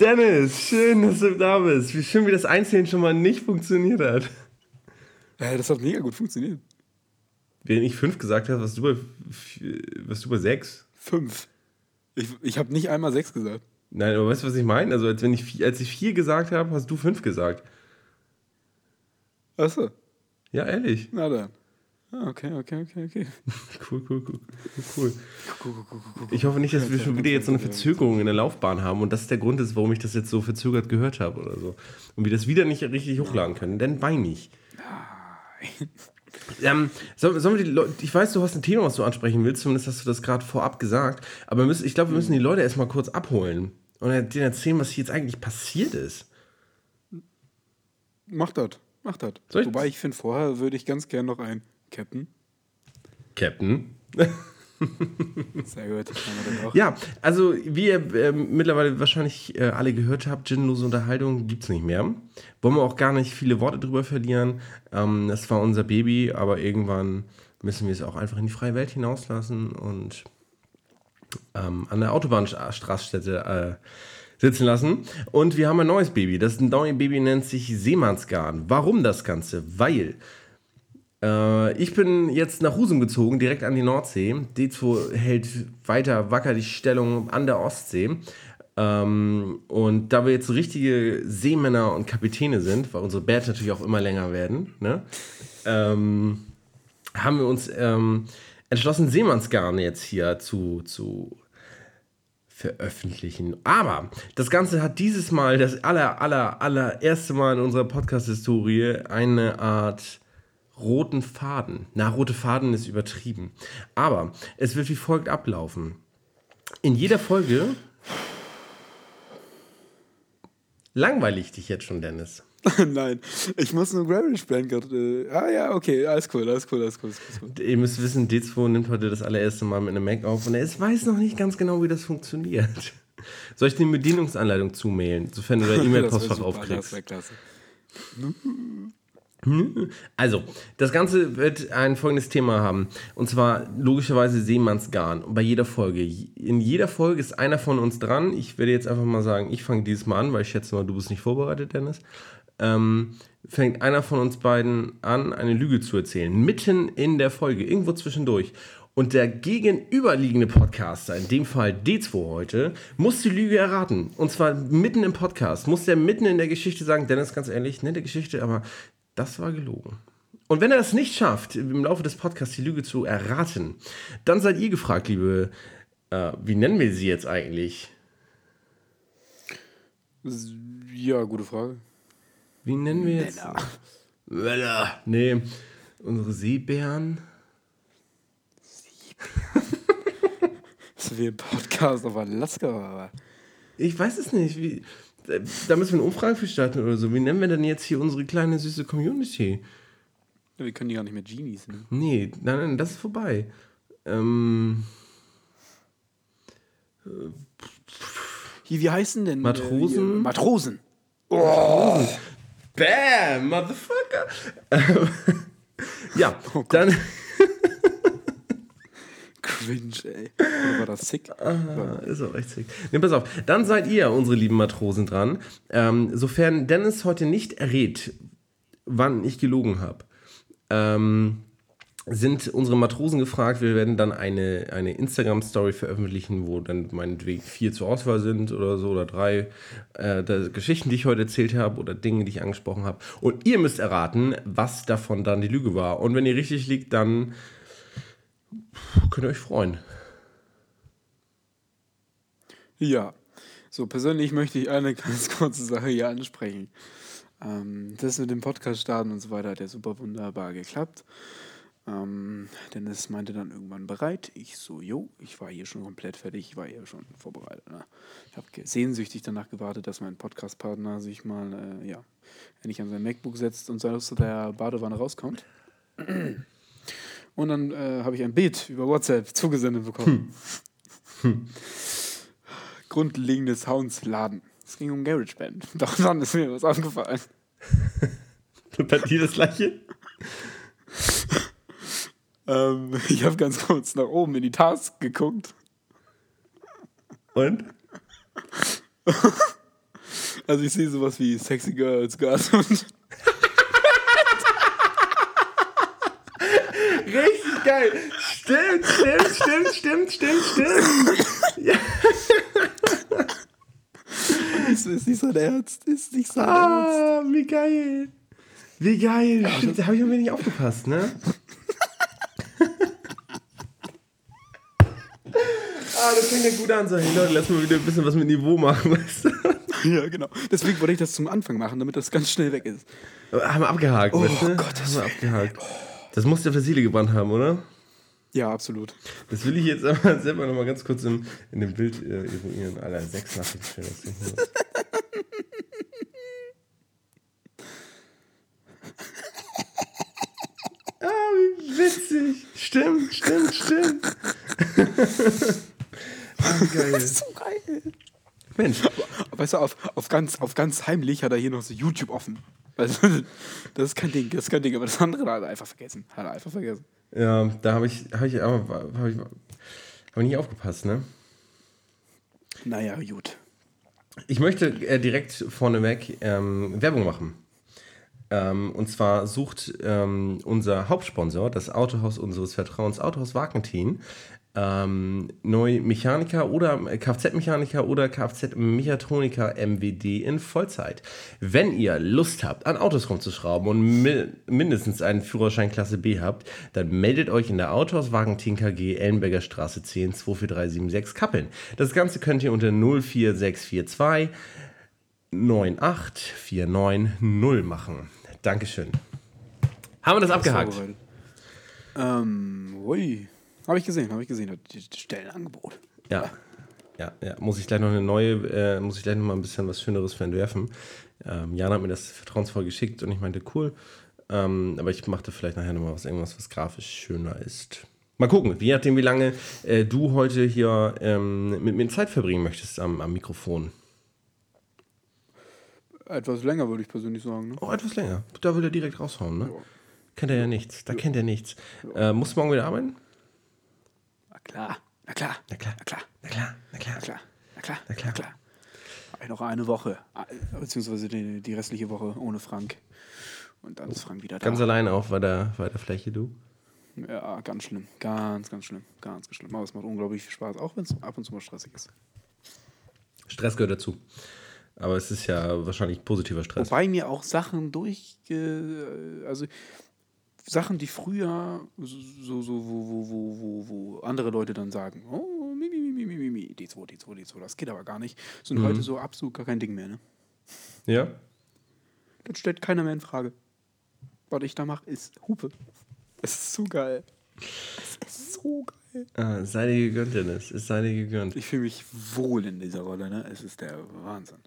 Dennis, schön, dass du da bist. Wie schön, wie das Einzelne schon mal nicht funktioniert hat. Ja, das hat mega gut funktioniert. Wenn ich fünf gesagt habe, was du bei, was du bei sechs? Fünf. Ich, ich habe nicht einmal sechs gesagt. Nein, aber weißt du, was ich meine? Also, als, wenn ich, als ich vier gesagt habe, hast du fünf gesagt. Achso. Ja, ehrlich. Na dann. Ah, okay, okay, okay, okay. Cool, cool, cool. Cool. Ich hoffe nicht, dass wir schon wieder jetzt so eine Verzögerung in der Laufbahn haben und das ist der Grund ist, warum ich das jetzt so verzögert gehört habe oder so. Und wir das wieder nicht richtig hochladen können, denn wein ich. Ähm, sollen wir die Leute, ich weiß, du hast ein Thema, was du ansprechen willst, zumindest hast du das gerade vorab gesagt, aber müssen, ich glaube, wir müssen die Leute erstmal kurz abholen und denen erzählen, was hier jetzt eigentlich passiert ist. Mach das, mach das. Wobei ich finde, vorher würde ich ganz gern noch ein Captain. Captain. Sehr gut. Ja, also wie ihr äh, mittlerweile wahrscheinlich äh, alle gehört habt, Ginlose Unterhaltung gibt es nicht mehr. Wollen wir auch gar nicht viele Worte drüber verlieren. Ähm, das war unser Baby, aber irgendwann müssen wir es auch einfach in die freie Welt hinauslassen und ähm, an der Autobahnstraßstätte äh, sitzen lassen. Und wir haben ein neues Baby. Das neue Baby nennt sich Seemannsgarn. Warum das Ganze? Weil ich bin jetzt nach Husum gezogen, direkt an die Nordsee. D2 hält weiter wacker die Stellung an der Ostsee. Ähm, und da wir jetzt richtige Seemänner und Kapitäne sind, weil unsere Bärte natürlich auch immer länger werden, ne? ähm, haben wir uns ähm, entschlossen, Seemannsgarn jetzt hier zu, zu veröffentlichen. Aber das Ganze hat dieses Mal, das aller, aller, allererste Mal in unserer Podcast-Historie, eine Art roten Faden. Na, rote Faden ist übertrieben. Aber es wird wie folgt ablaufen. In jeder Folge. Langweilig dich jetzt schon, Dennis. Nein, ich muss nur spielen gerade. Äh, ah ja, okay, alles cool, alles cool, alles cool, alles cool. Ihr müsst wissen, D2 nimmt heute das allererste Mal mit einem Mac auf und er weiß noch nicht ganz genau, wie das funktioniert. Soll ich dir eine Bedienungsanleitung zumailen, sofern du dein E-Mail-Postfach aufkriegst? Das wäre klasse. Also, das Ganze wird ein folgendes Thema haben. Und zwar logischerweise Seemannsgarn. Bei jeder Folge. In jeder Folge ist einer von uns dran. Ich werde jetzt einfach mal sagen, ich fange dieses Mal an, weil ich schätze mal, du bist nicht vorbereitet, Dennis. Ähm, fängt einer von uns beiden an, eine Lüge zu erzählen. Mitten in der Folge, irgendwo zwischendurch. Und der gegenüberliegende Podcaster, in dem Fall D2 heute, muss die Lüge erraten. Und zwar mitten im Podcast. Muss der mitten in der Geschichte sagen, Dennis, ganz ehrlich, nette Geschichte, aber das war gelogen. Und wenn er das nicht schafft, im Laufe des Podcasts die Lüge zu erraten, dann seid ihr gefragt, liebe, äh, wie nennen wir sie jetzt eigentlich? Ja, gute Frage. Wie nennen wir jetzt? Männer. Nee, unsere Seebären. Seebären. das ist wie ein Podcast auf Alaska, aber. Ich weiß es nicht. Wie, da müssen wir eine Umfrage für starten oder so. Wie nennen wir denn jetzt hier unsere kleine süße Community? Ja, wir können die gar nicht mehr Genies nennen. Nee, nein, nein, das ist vorbei. Ähm. Hier, wie heißen denn? Matrosen? Äh, Matrosen. Oh. Matrosen. Bam, Motherfucker. ja, oh dann. Cringe, ey. War das sick? Ah, ist auch echt sick. Ne, pass auf. Dann seid ihr, unsere lieben Matrosen, dran. Ähm, sofern Dennis heute nicht errät, wann ich gelogen habe, ähm, sind unsere Matrosen gefragt. Wir werden dann eine, eine Instagram-Story veröffentlichen, wo dann meinetwegen vier zur Auswahl sind oder so oder drei äh, Geschichten, die ich heute erzählt habe oder Dinge, die ich angesprochen habe. Und ihr müsst erraten, was davon dann die Lüge war. Und wenn ihr richtig liegt, dann könnt ihr euch freuen. Ja, so persönlich möchte ich eine ganz kurze Sache hier ansprechen. Ähm, das mit dem Podcast starten und so weiter hat ja super wunderbar geklappt. Ähm, Dennis meinte dann irgendwann bereit. Ich so, jo, ich war hier schon komplett fertig, ich war hier schon vorbereitet. Ne? Ich habe sehnsüchtig danach gewartet, dass mein Podcast-Partner sich mal, äh, ja, endlich an sein MacBook setzt und aus der Badewanne rauskommt. Und dann äh, habe ich ein Bild über WhatsApp zugesendet bekommen. Hm. Grundlegende Sounds laden. Es ging um GarageBand. Doch dann ist mir was aufgefallen. Bei dir das gleiche? ähm, ich habe ganz kurz nach oben in die Task geguckt. Und? Also ich sehe sowas wie Sexy Girls, Gas und. Richtig geil. Stimmt, stimmt, stimmt, stimmt, stimmt, stimmt. Ja. Das ist nicht sein Ernst. Das ist nicht sein ah, Ernst. wie geil. Wie geil. Ja, stimmt, da habe ich mir nicht aufgepasst, ne? ah, das fängt ja gut an. So, hey Leute, lass mal wieder ein bisschen was mit Niveau machen, weißt du? Ja, genau. Deswegen wollte ich das zum Anfang machen, damit das ganz schnell weg ist. Haben wir abgehakt, oh, weißt du? Gott, das haben wir abgehakt. Das muss der Seele gebrannt haben, oder? Ja, absolut. Das will ich jetzt aber selber nochmal ganz kurz in, in dem Bild äh, eruieren. Alter, sechs Nachrichten ah, wie witzig. Stimmt, stimmt, stimmt. ah, geil. Das ist so geil. Mensch. Weißt du, auf, auf, ganz, auf ganz heimlich hat er hier noch so YouTube offen. Das ist kein Ding, das ist kein Ding, aber das andere hat er einfach vergessen. Hat er einfach vergessen. Ja, da habe ich, hab ich, hab ich, hab ich nicht aufgepasst, ne? Naja, gut. Ich möchte äh, direkt vorneweg ähm, Werbung machen. Ähm, und zwar sucht ähm, unser Hauptsponsor, das Autohaus unseres Vertrauens, Autohaus Wagentin, ähm, neu Mechaniker oder Kfz-Mechaniker oder Kfz-Mechatroniker MWD in Vollzeit. Wenn ihr Lust habt, an Autos rumzuschrauben und mi mindestens einen Führerschein Klasse B habt, dann meldet euch in der Autohaus Wagentin KG Ellenberger Straße 10 24376 Kappeln. Das Ganze könnt ihr unter 04642 98490 machen. Dankeschön. Haben wir das abgehakt? Ähm, ui. Habe ich gesehen, habe ich gesehen, das Stellenangebot. Ja. Ja, ja, muss ich gleich noch eine neue, äh, muss ich gleich noch mal ein bisschen was Schöneres für entwerfen. Ähm, Jan hat mir das vertrauensvoll geschickt und ich meinte, cool. Ähm, aber ich machte vielleicht nachher noch mal was, irgendwas, was grafisch schöner ist. Mal gucken, je nachdem, wie lange äh, du heute hier ähm, mit mir Zeit verbringen möchtest am, am Mikrofon. Etwas länger, würde ich persönlich sagen. Ne? Oh, etwas länger. Da will er direkt raushauen, ne? Ja. Kennt er ja nichts. Da ja. kennt er nichts. Ja. Äh, musst du morgen wieder arbeiten? Klar, na klar, na klar, na klar, na klar, na klar, na klar, na klar, na klar, na klar. Habe ich noch eine Woche, beziehungsweise die, die restliche Woche ohne Frank. Und dann ist Frank wieder da. Ganz alleine auf bei der, bei der Fläche, du? Ja, ganz schlimm. Ganz, ganz schlimm. Ganz, ganz schlimm. Aber es macht unglaublich viel Spaß, auch wenn es ab und zu mal stressig ist. Stress gehört dazu. Aber es ist ja wahrscheinlich positiver Stress. Wobei mir auch Sachen durch. Also Sachen, die früher so, so wo, wo, wo, wo, wo andere Leute dann sagen, oh, mi, mi, mi, mi, mi, mi, D2, D2, D2, das geht aber gar nicht, sind mhm. heute so absolut gar kein Ding mehr, ne? Ja. Das stellt keiner mehr in Frage. Was ich da mache, ist Hupe. Es ist so geil. Es ist so geil. Ah, sei dir gegönnt, Dennis. Es sei dir gegönnt. Ich fühle mich wohl in dieser Rolle, ne? Es ist der Wahnsinn.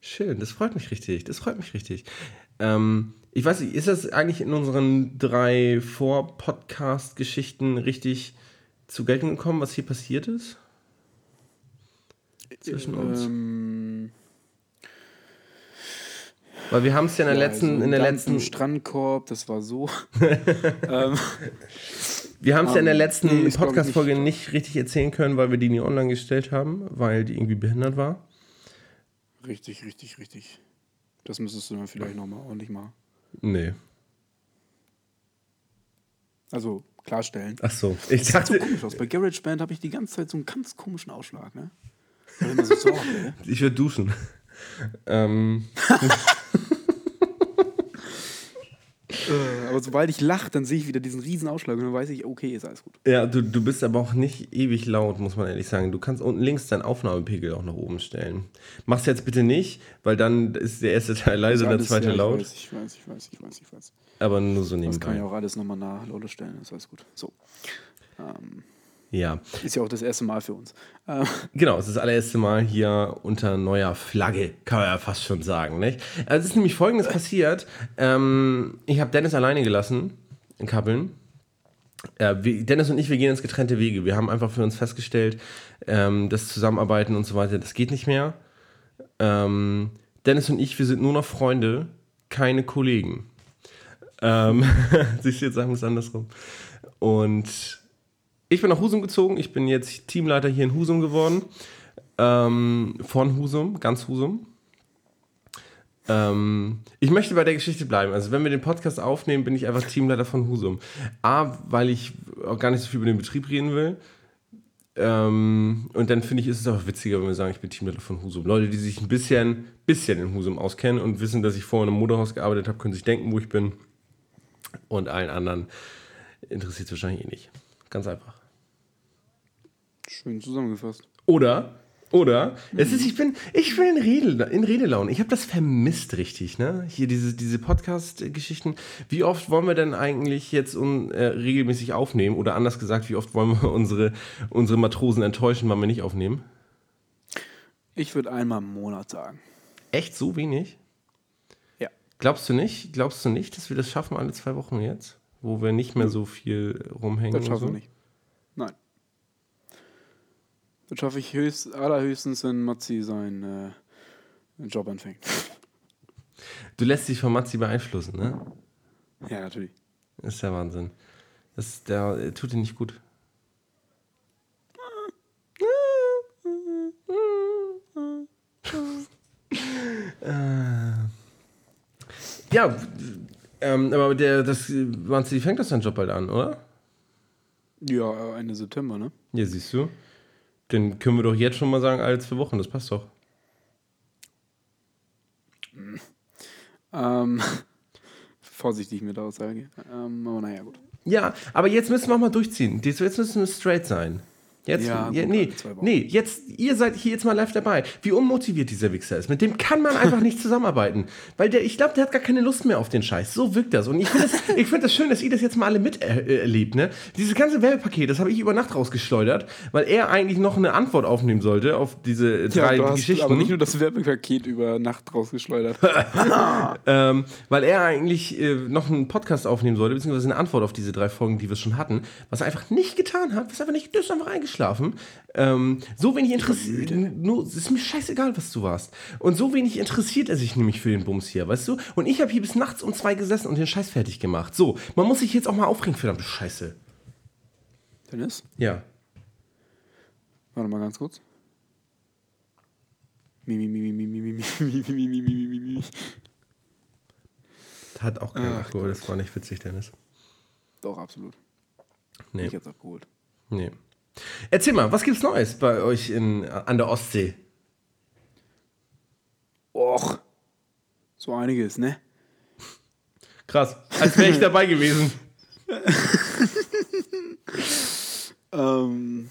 Schön, das freut mich richtig. Das freut mich richtig. Ähm, ich weiß nicht, ist das eigentlich in unseren drei Vor-Podcast-Geschichten richtig zu Geltung gekommen, was hier passiert ist? Zwischen uns? Ähm, Weil wir haben es ja in der ja, letzten, also in der letzten Strandkorb, das war so. ähm, wir haben es um, ja in der ähm, letzten nee, Podcast-Folge nicht, nicht richtig erzählen können, weil wir die nie online gestellt haben, weil die irgendwie behindert war. Richtig, richtig, richtig. Das müsstest du dann vielleicht nochmal ordentlich mal Nee. Also klarstellen. Ach so. Ich das dachte, sieht so komisch aus. Bei GarageBand habe ich die ganze Zeit so einen ganz komischen Ausschlag, ne? So ne? Ich würde duschen. ähm. Äh, aber sobald ich lache, dann sehe ich wieder diesen riesen Ausschlag und dann weiß ich, okay, ist alles gut. Ja, du, du bist aber auch nicht ewig laut, muss man ehrlich sagen. Du kannst unten links deinen Aufnahmepegel auch nach oben stellen. Mach's jetzt bitte nicht, weil dann ist der erste Teil leise und der zweite ja, ich laut. Weiß, ich weiß, ich weiß, ich weiß, ich weiß. Aber nur so nebenbei. Das kann ich auch alles nochmal nach Lolo stellen, ist alles gut. So. Ähm. Ja. Ist ja auch das erste Mal für uns. Ähm. Genau, es ist das allererste Mal hier unter neuer Flagge, kann man ja fast schon sagen. Nicht? Also es ist nämlich folgendes passiert. Ähm, ich habe Dennis alleine gelassen in Kappeln. Äh, wir, Dennis und ich, wir gehen ins getrennte Wege. Wir haben einfach für uns festgestellt, ähm, das Zusammenarbeiten und so weiter, das geht nicht mehr. Ähm, Dennis und ich, wir sind nur noch Freunde, keine Kollegen. Ähm, siehst du, jetzt sagen wir es andersrum. Und ich bin nach Husum gezogen. Ich bin jetzt Teamleiter hier in Husum geworden. ähm, von Husum, ganz Husum. Ähm, ich möchte bei der Geschichte bleiben. Also, wenn wir den Podcast aufnehmen, bin ich einfach Teamleiter von Husum. A, weil ich auch gar nicht so viel über den Betrieb reden will. Ähm, und dann finde ich, ist es auch witziger, wenn wir sagen, ich bin Teamleiter von Husum. Leute, die sich ein bisschen, bisschen in Husum auskennen und wissen, dass ich vorher in einem Motorhaus gearbeitet habe, können sich denken, wo ich bin. Und allen anderen interessiert es wahrscheinlich eh nicht. Ganz einfach. Schön zusammengefasst. Oder oder? Es ist, ich bin, ich bin in, Rede, in Redelaune. Ich habe das vermisst richtig, ne? Hier diese, diese Podcast-Geschichten. Wie oft wollen wir denn eigentlich jetzt un, äh, regelmäßig aufnehmen? Oder anders gesagt, wie oft wollen wir unsere, unsere Matrosen enttäuschen, wann wir nicht aufnehmen? Ich würde einmal im Monat sagen. Echt so wenig? Ja. Glaubst du nicht? Glaubst du nicht, dass wir das schaffen alle zwei Wochen jetzt? Wo wir nicht mehr so viel rumhängen? Das schaffen wir so? nicht. Das schaffe ich höchst, allerhöchstens, wenn Matzi seinen äh, Job anfängt. Du lässt dich von Matzi beeinflussen, ne? Ja, natürlich. Das ist der Wahnsinn. Das, der, der tut dir nicht gut. Äh. ja, ähm, aber der, das, Matzi fängt das seinen Job bald an, oder? Ja, Ende September, ne? Ja, siehst du. Dann können wir doch jetzt schon mal sagen, alle zwei Wochen, das passt doch. Ähm, vorsichtig mit der Aussage. Ähm, aber naja, gut. Ja, aber jetzt müssen wir auch mal durchziehen. Jetzt müssen wir straight sein. Jetzt, ja, ja, nee, nee, jetzt, ihr seid hier jetzt mal live dabei. Wie unmotiviert dieser Wichser ist. Mit dem kann man einfach nicht zusammenarbeiten. Weil der, ich glaube, der hat gar keine Lust mehr auf den Scheiß. So wirkt das. Und ich finde das, find das schön, dass ihr das jetzt mal alle miterlebt. Ne? Dieses ganze Werbepaket, das habe ich über Nacht rausgeschleudert, weil er eigentlich noch eine Antwort aufnehmen sollte auf diese drei ja, Geschichten. aber nicht nur das Werbepaket über Nacht rausgeschleudert. ähm, weil er eigentlich äh, noch einen Podcast aufnehmen sollte, beziehungsweise eine Antwort auf diese drei Folgen, die wir schon hatten, was er einfach nicht getan hat, was einfach nicht, das ist einfach eingeschlafen eingeschlafen. Ähm, so wenig interessiert. Nur, es ist mir scheißegal, was du warst. Und so wenig interessiert er sich nämlich für den Bums hier, weißt du? Und ich habe hier bis nachts um zwei gesessen und den Scheiß fertig gemacht. So, man muss sich jetzt auch mal aufregen, verdammte Scheiße. Dennis? Ja. Warte mal ganz kurz. Hat auch keinen Alkohol, das war nicht witzig, Dennis. Doch, absolut. Nee. Ich jetzt abgeholt. Nee. Erzähl mal, was gibt's Neues bei euch in, an der Ostsee? Och, so einiges, ne? Krass, als wäre ich dabei gewesen. ähm,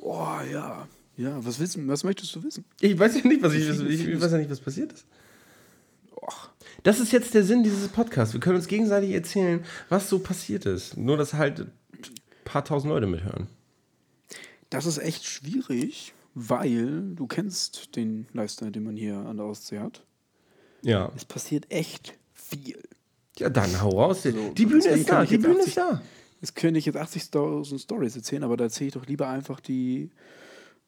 oh ja. Ja, was, willst, was möchtest du wissen? Ich weiß ja nicht, was ich, ich, ich, ich weiß ja nicht, was passiert ist. Och. Das ist jetzt der Sinn dieses Podcasts. Wir können uns gegenseitig erzählen, was so passiert ist. Nur, dass halt ein paar tausend Leute mithören. Das ist echt schwierig, weil du kennst den Lifestyle, den man hier an der Ostsee hat. Ja. Es passiert echt viel. Ja, dann hau raus. Also, die Bühne ist da, die Bühne 80, ist da. Jetzt könnte ich jetzt 80.000 Stories erzählen, aber da erzähle ich doch lieber einfach die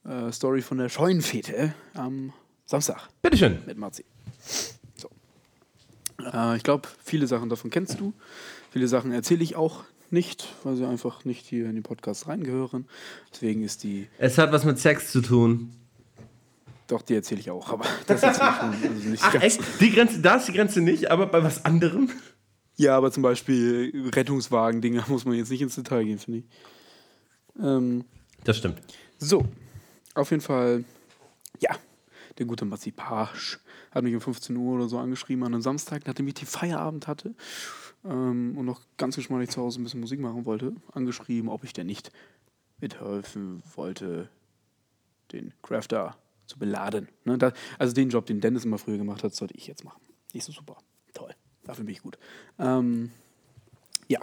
äh, Story von der Scheunenfete am Samstag. Bitteschön. Mit Marzi. So. Äh, ich glaube, viele Sachen davon kennst du. Viele Sachen erzähle ich auch nicht, weil sie einfach nicht hier in den Podcast reingehören. Deswegen ist die. Es hat was mit Sex zu tun. Doch, die erzähle ich auch, aber das erzähle ich schon, also nicht Ach. Echt? Die Grenze, da ist die Grenze nicht, aber bei was anderem? Ja, aber zum Beispiel Rettungswagen-Dinger muss man jetzt nicht ins Detail gehen, finde ich. Ähm, das stimmt. So, auf jeden Fall, ja, der gute Massipage hat mich um 15 Uhr oder so angeschrieben an einem Samstag, nachdem ich die Feierabend hatte ähm, und noch ganz geschmeidig zu Hause ein bisschen Musik machen wollte, angeschrieben, ob ich denn nicht mithelfen wollte, den Crafter zu beladen. Ne, da, also den Job, den Dennis immer früher gemacht hat, sollte ich jetzt machen. Nicht so super. Toll. Dafür bin ich gut. Ähm, ja.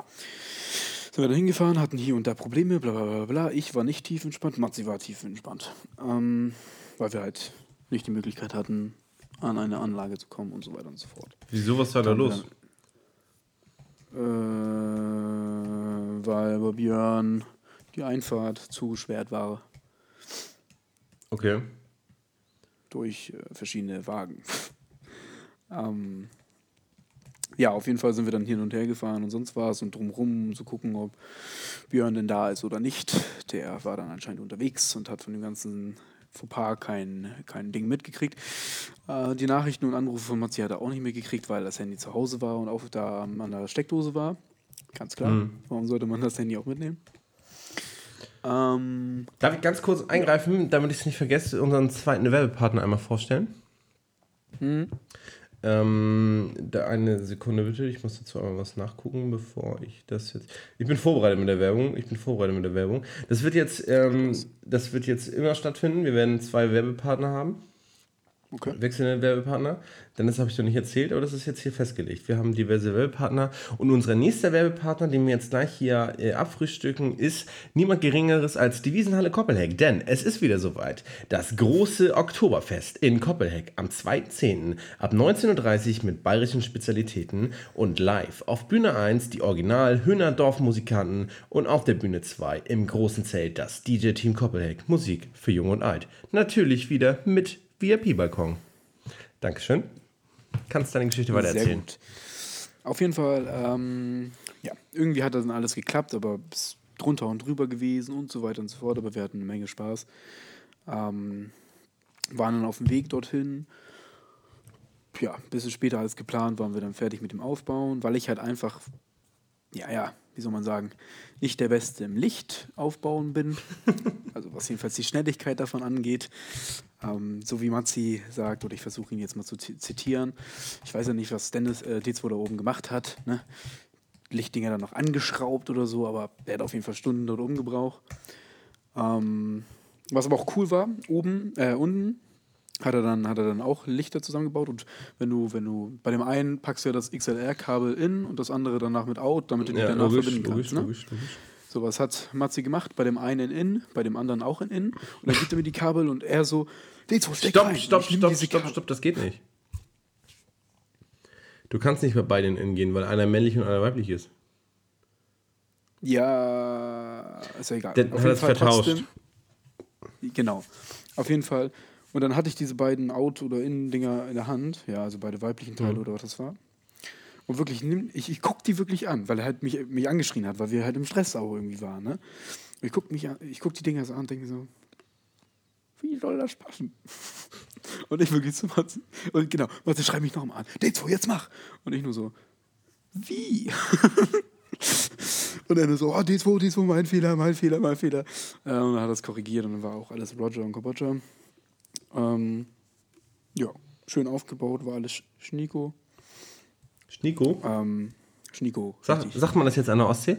Sind wir da hingefahren, hatten hier und da Probleme, bla bla bla bla. Ich war nicht tief entspannt, Matzi war tief entspannt. Ähm, weil wir halt nicht die Möglichkeit hatten, an eine Anlage zu kommen und so weiter und so fort. Wieso, was war da los? Dann, äh, weil bei Björn die Einfahrt zugesperrt war. Okay. Durch äh, verschiedene Wagen. ähm, ja, auf jeden Fall sind wir dann hin und her gefahren und sonst was und drumrum, um zu gucken, ob Björn denn da ist oder nicht. Der war dann anscheinend unterwegs und hat von dem ganzen Fauxpas kein, kein Ding mitgekriegt. Äh, die Nachrichten und Anrufe von Matzi hat er auch nicht mitgekriegt, weil das Handy zu Hause war und auch da an der Steckdose war. Ganz klar. Mhm. Warum sollte man das Handy auch mitnehmen? Ähm, Darf ich ganz kurz eingreifen, damit ich es nicht vergesse, unseren zweiten Werbepartner einmal vorstellen? Mhm. Ähm, da eine Sekunde bitte, ich muss dazu einmal was nachgucken, bevor ich das jetzt. Ich bin vorbereitet mit der Werbung. Ich bin vorbereitet mit der Werbung. Das wird jetzt, ähm, das wird jetzt immer stattfinden. Wir werden zwei Werbepartner haben. Okay. Wechselnde Werbepartner. Denn das habe ich noch nicht erzählt, aber das ist jetzt hier festgelegt. Wir haben diverse Werbepartner und unser nächster Werbepartner, den wir jetzt gleich hier äh, abfrühstücken, ist niemand Geringeres als die Wiesenhalle Koppelheck. Denn es ist wieder soweit. Das große Oktoberfest in Koppelheck am 2.10. ab 19.30 Uhr mit bayerischen Spezialitäten und live auf Bühne 1 die Original Höhner Dorfmusikanten und auf der Bühne 2 im großen Zelt das DJ-Team Koppelheck. Musik für Jung und Alt. Natürlich wieder mit VIP-Balkon. Dankeschön. Kannst deine Geschichte weiter erzählen. Gut. Auf jeden Fall, ähm, ja, irgendwie hat das dann alles geklappt, aber bis drunter und drüber gewesen und so weiter und so fort. Aber wir hatten eine Menge Spaß. Ähm, waren dann auf dem Weg dorthin. Ja, ein bisschen später als geplant waren wir dann fertig mit dem Aufbauen, weil ich halt einfach, ja, ja, wie soll man sagen, nicht der Beste im Licht aufbauen bin. also was jedenfalls die Schnelligkeit davon angeht. Ähm, so wie Matzi sagt, oder ich versuche ihn jetzt mal zu zitieren. Ich weiß ja nicht, was Dennis äh, D2 da oben gemacht hat. Ne? Lichtdinger dann noch angeschraubt oder so, aber er hat auf jeden Fall Stunden dort oben gebraucht. Ähm, was aber auch cool war, oben, äh, unten hat er dann, hat er dann auch Lichter zusammengebaut und wenn du, wenn du, bei dem einen packst du ja das XLR-Kabel in und das andere danach mit out, damit du die ja, danach logisch, verbinden kannst. Logisch, ne? logisch, logisch. So, was hat Matzi gemacht? Bei dem einen in bei dem anderen auch in in. Und dann gibt er mir die Kabel und er so, D2, steck Stopp, rein. stopp, stopp, stopp, stopp, das geht nicht. Du kannst nicht bei beiden in gehen, weil einer männlich und einer weiblich ist. Ja, ist ja egal. Der hat das vertauscht. Trotzdem, genau. Auf jeden Fall und dann hatte ich diese beiden Out- oder Innendinger in der Hand, ja, also beide weiblichen Teile mhm. oder was das war. Und wirklich, ich, ich guck die wirklich an, weil er halt mich, mich angeschrien hat, weil wir halt im Stress auch irgendwie waren. Ne? Und ich guck, mich ich guck die Dinger so an und denke so, wie soll das passen? Und ich wirklich so, Matze, und genau, Matze, schreib mich nochmal an. D2, jetzt mach! Und ich nur so, wie? und er nur so, oh, D2, D2, mein Fehler, mein Fehler, mein Fehler. Äh, und dann hat er das korrigiert und dann war auch alles Roger und Kobocha. Ähm, ja, schön aufgebaut, war alles Schnieko. Schnieko? Ähm, Schnieko. Sag, sagt man das jetzt an der Ostsee?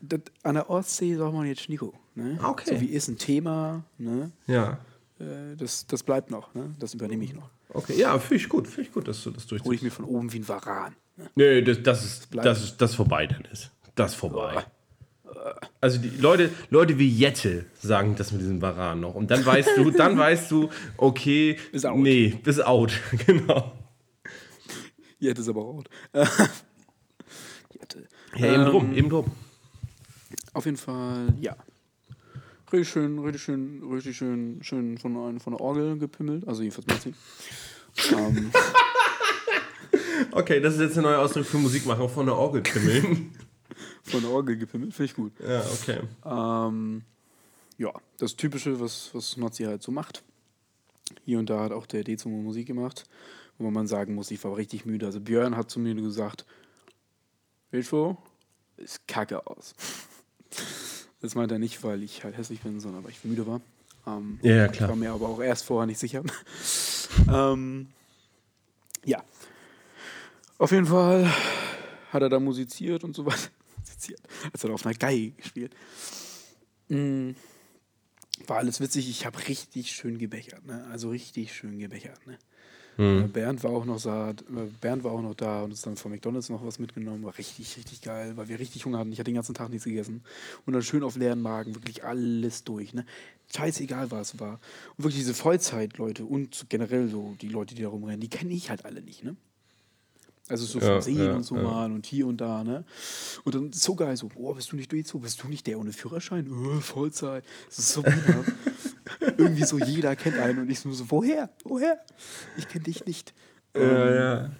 Das, an der Ostsee sagt man jetzt Schnieko. Ne? Ah, okay. So wie ist ein Thema. Ne? Ja. Äh, das, das bleibt noch. Ne? Das übernehme ich noch. Okay, ja, finde ich gut. Finde ich gut, dass du das durchziehst. Hol ich mir von oben wie ein Varan. Ne? Nee, das, das, ist, das, das ist das vorbei, Dennis. Das vorbei. Oh. Also die Leute, Leute wie Jette sagen das mit diesem Varan noch. Und dann weißt du, dann weißt du, okay, ist out. nee, ist out. genau. Jette ist aber out. Jette. Ja, eben drum, ähm, eben drum. Auf jeden Fall, ja. Richtig schön, richtig schön, richtig schön, schön von, von der Orgel gepimmelt. Also jedenfalls Messi. ähm. Okay, das ist jetzt eine neue Ausdruck für Musikmacher, von der Orgel pimmeln. Von der Orgel gepimmelt, finde ich gut. Ja, okay. Ähm, ja, das Typische, was, was Nazi halt so macht. Hier und da hat auch der D zum Musik gemacht, wo man sagen muss, ich war richtig müde. Also Björn hat zu mir gesagt, Wilfo, ist kacke aus. Das meint er nicht, weil ich halt hässlich bin, sondern weil ich müde war. Ähm, ja, ja, klar. Ich war mir aber auch erst vorher nicht sicher. ähm, ja. Auf jeden Fall hat er da musiziert und so weiter musiziert. Als er auf einer Geige gespielt. Mhm. War alles witzig. Ich habe richtig schön gebechert. Ne? Also richtig schön gebechert. Ne? Mhm. Bernd war auch noch da, Bernd war auch noch da und uns dann von McDonalds noch was mitgenommen. War richtig, richtig geil, weil wir richtig Hunger hatten. Ich hatte den ganzen Tag nichts gegessen. Und dann schön auf leeren Magen, wirklich alles durch. Ne? Scheißegal, was war. Und wirklich diese Vollzeit, Leute und generell so die Leute, die da rumrennen, die kenne ich halt alle nicht. Ne? Also so vom ja, Sehen ja, und so ja. mal und hier und da, ne? Und dann so geil, so, boah, bist du nicht so, bist du nicht der ohne Führerschein? Oh, Vollzeit. Das ist so wieder. Irgendwie so jeder kennt einen und ich nur so, woher? Woher? Ich kenne dich nicht. Ja, ähm, ja.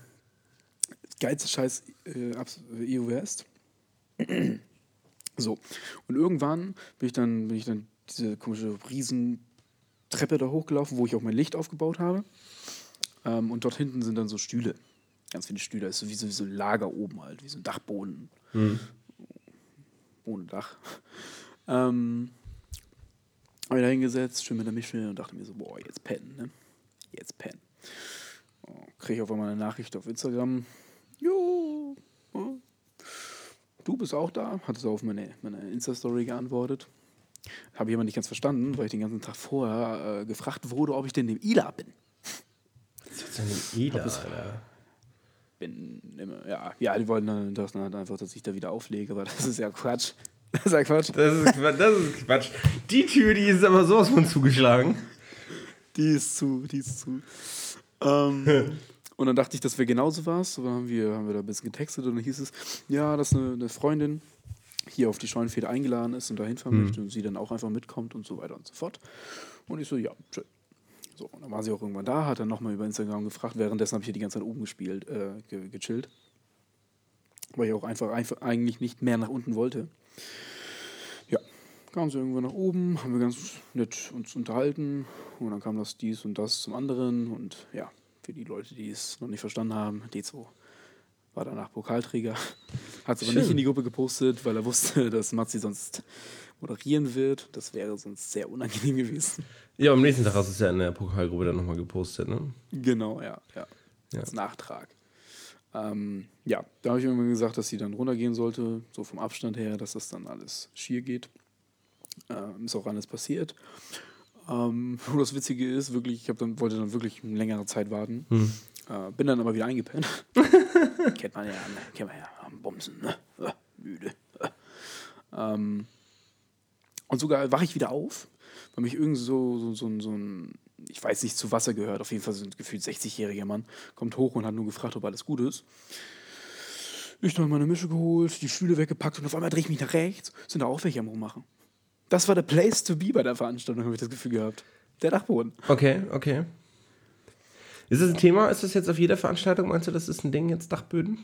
Geilste Scheiß äh, EU West. so. Und irgendwann bin ich dann, bin ich dann diese komische riesen Treppe da hochgelaufen, wo ich auch mein Licht aufgebaut habe. Ähm, und dort hinten sind dann so Stühle. Ganz viele Stühle. Das ist so wie so, wie so ein Lager oben halt, wie so ein Dachboden. Mhm. Ohne Dach. Ähm, habe ich da hingesetzt, schön mit der Mische und dachte mir so, boah, jetzt pennen, ne? Jetzt pennen. Oh, Kriege ich auf einmal eine Nachricht auf Instagram. Jo, oh. du bist auch da? Hat es auf meine, meine Insta-Story geantwortet. Habe ich aber nicht ganz verstanden, weil ich den ganzen Tag vorher äh, gefragt wurde, ob ich denn im Ila bin. Was ist denn im Ila? Bin immer, ja, ja, die wollten dann, halt einfach, dass ich da wieder auflege, aber das ist ja Quatsch. Das ist ja Quatsch. Das ist, das ist Quatsch. Die Tür, die ist aber sowas von zugeschlagen. Die ist zu, die ist zu. Ähm, und dann dachte ich, das wäre genauso was. So haben wir, haben wir da ein bisschen getextet und dann hieß es, ja, dass eine, eine Freundin hier auf die Scheunenfete eingeladen ist und da hinfahren mhm. möchte und sie dann auch einfach mitkommt und so weiter und so fort. Und ich so, ja, schön. So, und dann war sie auch irgendwann da, hat dann nochmal über Instagram gefragt. Währenddessen habe ich hier die ganze Zeit oben gespielt, äh, ge gechillt. Weil ich auch einfach, einfach eigentlich nicht mehr nach unten wollte. Ja, kamen sie irgendwann nach oben, haben wir ganz nett uns unterhalten und dann kam das dies und das zum anderen und ja, für die Leute, die es noch nicht verstanden haben, D2 war danach Pokalträger, hat es aber Schön. nicht in die Gruppe gepostet, weil er wusste, dass Matzi sonst moderieren wird. Das wäre sonst sehr unangenehm gewesen. Ja, am nächsten Tag hast du es ja in der Pokalgruppe dann nochmal gepostet, ne? Genau, ja, ja. ja. Als Nachtrag. Ähm, ja, da habe ich irgendwann gesagt, dass sie dann runtergehen sollte, so vom Abstand her, dass das dann alles schier geht. Ähm, ist auch alles passiert. Ähm, wo das Witzige ist, wirklich, ich dann, wollte dann wirklich eine längere Zeit warten. Hm. Äh, bin dann aber wieder eingepennt. kennt man ja, ne? kennt man ja am Bumsen, ne? Äh, müde. Äh. Ähm, und sogar wache ich wieder auf, weil mich irgend so, so, so, so ein ich weiß nicht, zu Wasser gehört, auf jeden Fall so ein gefühlt 60-jähriger Mann, kommt hoch und hat nur gefragt, ob alles gut ist. Ich habe meine Mische geholt, die Stühle weggepackt und auf einmal drehe ich mich nach rechts, sind da auch welche am Rummachen. Das war der Place to be bei der Veranstaltung, habe ich das Gefühl gehabt. Der Dachboden. Okay, okay. Ist das ein Thema? Ist das jetzt auf jeder Veranstaltung? Meinst du, das ist ein Ding jetzt, Dachböden?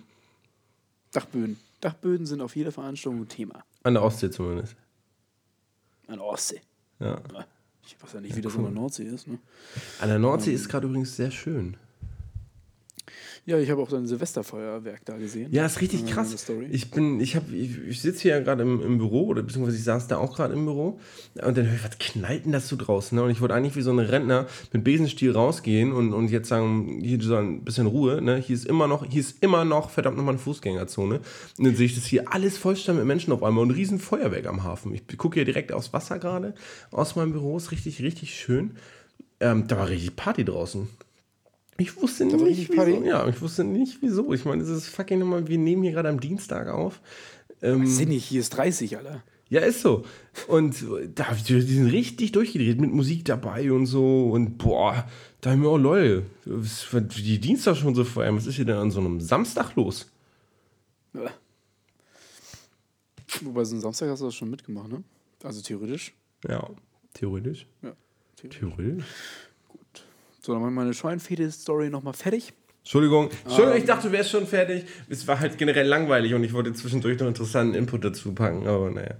Dachböden. Dachböden sind auf jeder Veranstaltung ein Thema. An der Ostsee zumindest. An der Ostsee. Ja. Ich weiß ja nicht, wie das cool. an der Nordsee ist. Ne? An der Nordsee ähm, ist gerade übrigens sehr schön. Ja, ich habe auch dein Silvesterfeuerwerk da gesehen. Ja, ist richtig krass. Ich bin, ich habe, ich, ich sitze hier ja gerade im, im, Büro oder beziehungsweise ich saß da auch gerade im Büro und dann höre ich, was knallt denn das so draußen? Ne? Und ich wollte eigentlich wie so ein Rentner mit Besenstiel rausgehen und, und jetzt sagen, hier so ein bisschen Ruhe. Ne? Hier ist immer noch, hier ist immer noch verdammt nochmal eine Fußgängerzone. Und dann sehe ich das hier alles vollständig mit Menschen auf einmal und ein riesen Feuerwerk am Hafen. Ich gucke hier direkt aufs Wasser gerade aus meinem Büro, ist richtig, richtig schön. Ähm, da war richtig Party draußen. Ich wusste da nicht, wieso. Ja, ich wusste nicht, wieso. Ich meine, das ist fucking nochmal, wir nehmen hier gerade am Dienstag auf. Ähm, Sinnig, hier ist 30, Alter. Ja, ist so. Und da, die sind richtig durchgedreht mit Musik dabei und so. Und boah, da haben wir auch Leute. Die Dienstag schon so vor allem. Was ist hier denn an so einem Samstag los? Ja. Wobei, so ein Samstag hast du das schon mitgemacht, ne? Also theoretisch. Ja, theoretisch. Ja, theoretisch. theoretisch. So, dann machen wir meine Schweinfede-Story nochmal fertig. Entschuldigung. Entschuldigung, um, ich dachte, du wärst schon fertig. Es war halt generell langweilig und ich wollte zwischendurch noch interessanten Input dazu packen, aber naja.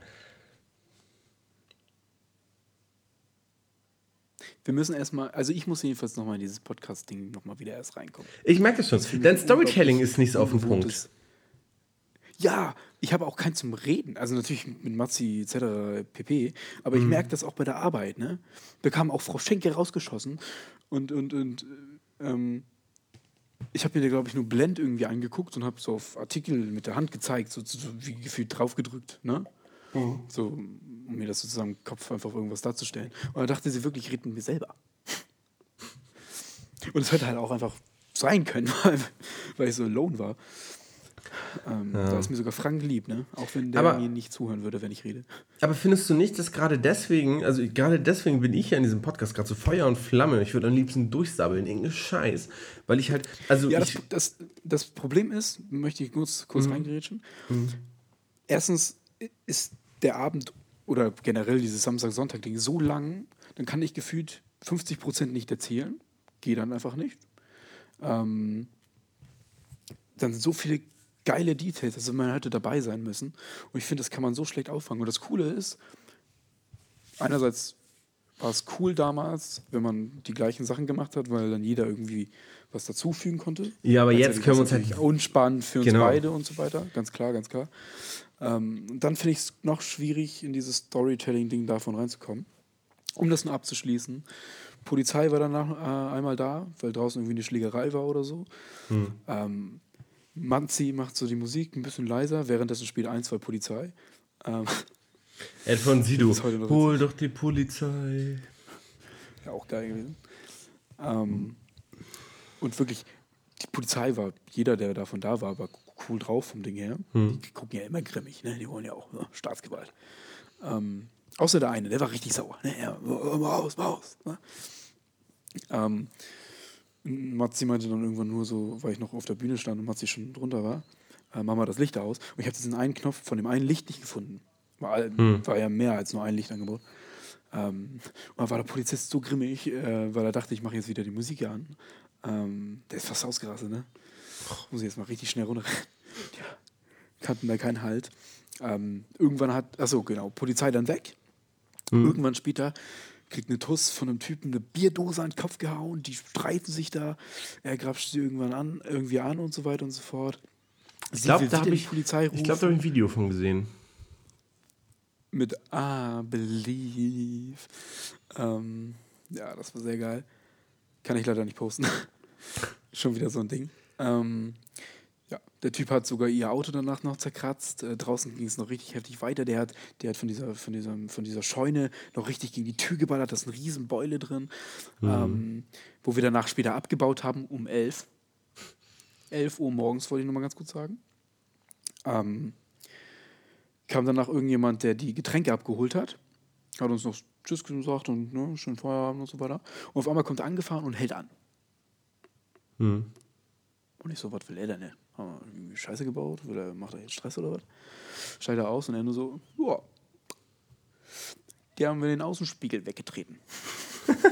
Wir müssen erstmal, also ich muss jedenfalls nochmal in dieses Podcast-Ding nochmal wieder erst reinkommen. Ich merke das schon. Das Dein Storytelling ist nicht so auf dem Punkt. Ja, ich habe auch keinen zum Reden. Also natürlich mit Matzi etc. pp. Aber ich mhm. merke das auch bei der Arbeit. Ne? Bekam auch Frau Schenke rausgeschossen und, und, und ähm, ich habe mir da, glaube ich, nur Blend irgendwie angeguckt und habe so auf Artikel mit der Hand gezeigt, so, so wie gefühlt draufgedrückt, ne? Mhm. So, um mir das sozusagen im Kopf einfach irgendwas darzustellen. Und da dachte sie wirklich, ich rede mit mir selber. Und es hätte halt auch einfach sein können, weil, weil ich so alone war. Ähm, ja. Da ist mir sogar Frank lieb, ne? Auch wenn der aber, mir nicht zuhören würde, wenn ich rede. Aber findest du nicht, dass gerade deswegen, also gerade deswegen bin ich ja in diesem Podcast gerade so Feuer und Flamme. Ich würde am liebsten durchsabbeln, irgendeinen Scheiß. Weil ich halt, also. Ja, ich, das, das, das, Problem ist, möchte ich kurz, kurz mhm. reingrätschen. Mhm. Erstens ist der Abend oder generell dieses Samstag-Sonntag-Ding so lang, dann kann ich gefühlt 50 Prozent nicht erzählen. Geht dann einfach nicht. Ähm, dann sind so viele geile Details. Also man hätte dabei sein müssen. Und ich finde, das kann man so schlecht auffangen. Und das Coole ist, einerseits war es cool damals, wenn man die gleichen Sachen gemacht hat, weil dann jeder irgendwie was dazufügen konnte. Ja, aber jetzt können wir uns halt. Unspannend für uns genau. beide und so weiter. Ganz klar, ganz klar. Ähm, und dann finde ich es noch schwierig, in dieses Storytelling-Ding davon reinzukommen. Um das nur abzuschließen. Polizei war danach äh, einmal da, weil draußen irgendwie eine Schlägerei war oder so. Hm. Ähm, Manzi macht so die Musik ein bisschen leiser, währenddessen spielt ein, zwei Polizei. Ähm, Ed von Sido, hol doch die Polizei. Ja, auch geil gewesen. Ähm, und wirklich, die Polizei war, jeder, der davon da war, war cool drauf vom Ding her. Hm. Die gucken ja immer grimmig, ne? die wollen ja auch ne? Staatsgewalt. Ähm, außer der eine, der war richtig sauer. Ne? Ja, raus, raus. Ne? Ähm, Matzi meinte dann irgendwann nur so, weil ich noch auf der Bühne stand und Matzi schon drunter war, äh, mach mal das Licht aus. Und ich habe diesen einen Knopf von dem einen Licht nicht gefunden. War, hm. war ja mehr als nur ein Lichtangebot. Ähm, und dann war der Polizist so grimmig, äh, weil er dachte, ich mache jetzt wieder die Musik an. Ähm, der ist fast ausgerastet, ne? Muss ich jetzt mal richtig schnell runter. ja, kannten da keinen Halt. Ähm, irgendwann hat, achso, genau, Polizei dann weg. Mhm. Irgendwann später kriegt eine Tuss von einem Typen eine Bierdose an den Kopf gehauen, die streiten sich da, er grapscht sie irgendwann an, irgendwie an und so weiter und so fort. Ich glaube, da habe ich, ich glaube, da habe ich ein Video von gesehen. Mit Ah, Believe. Ähm, ja, das war sehr geil. Kann ich leider nicht posten. Schon wieder so ein Ding. Ähm, der Typ hat sogar ihr Auto danach noch zerkratzt. Äh, draußen ging es noch richtig heftig weiter. Der hat, der hat von, dieser, von, dieser, von dieser Scheune noch richtig gegen die Tür geballert. Da ist eine riesen Beule drin. Mhm. Ähm, wo wir danach später abgebaut haben, um 11. 11 Uhr morgens, wollte ich nochmal ganz kurz sagen. Ähm, kam danach irgendjemand, der die Getränke abgeholt hat. Hat uns noch Tschüss gesagt und ne, schönen Feierabend und so weiter. Und auf einmal kommt er angefahren und hält an. Mhm. Und ich so, was will er denn? Haben wir irgendwie Scheiße gebaut? Will er, macht er jetzt Stress oder was? Steigt er aus und er nur so, ja. Die haben wir den Außenspiegel weggetreten.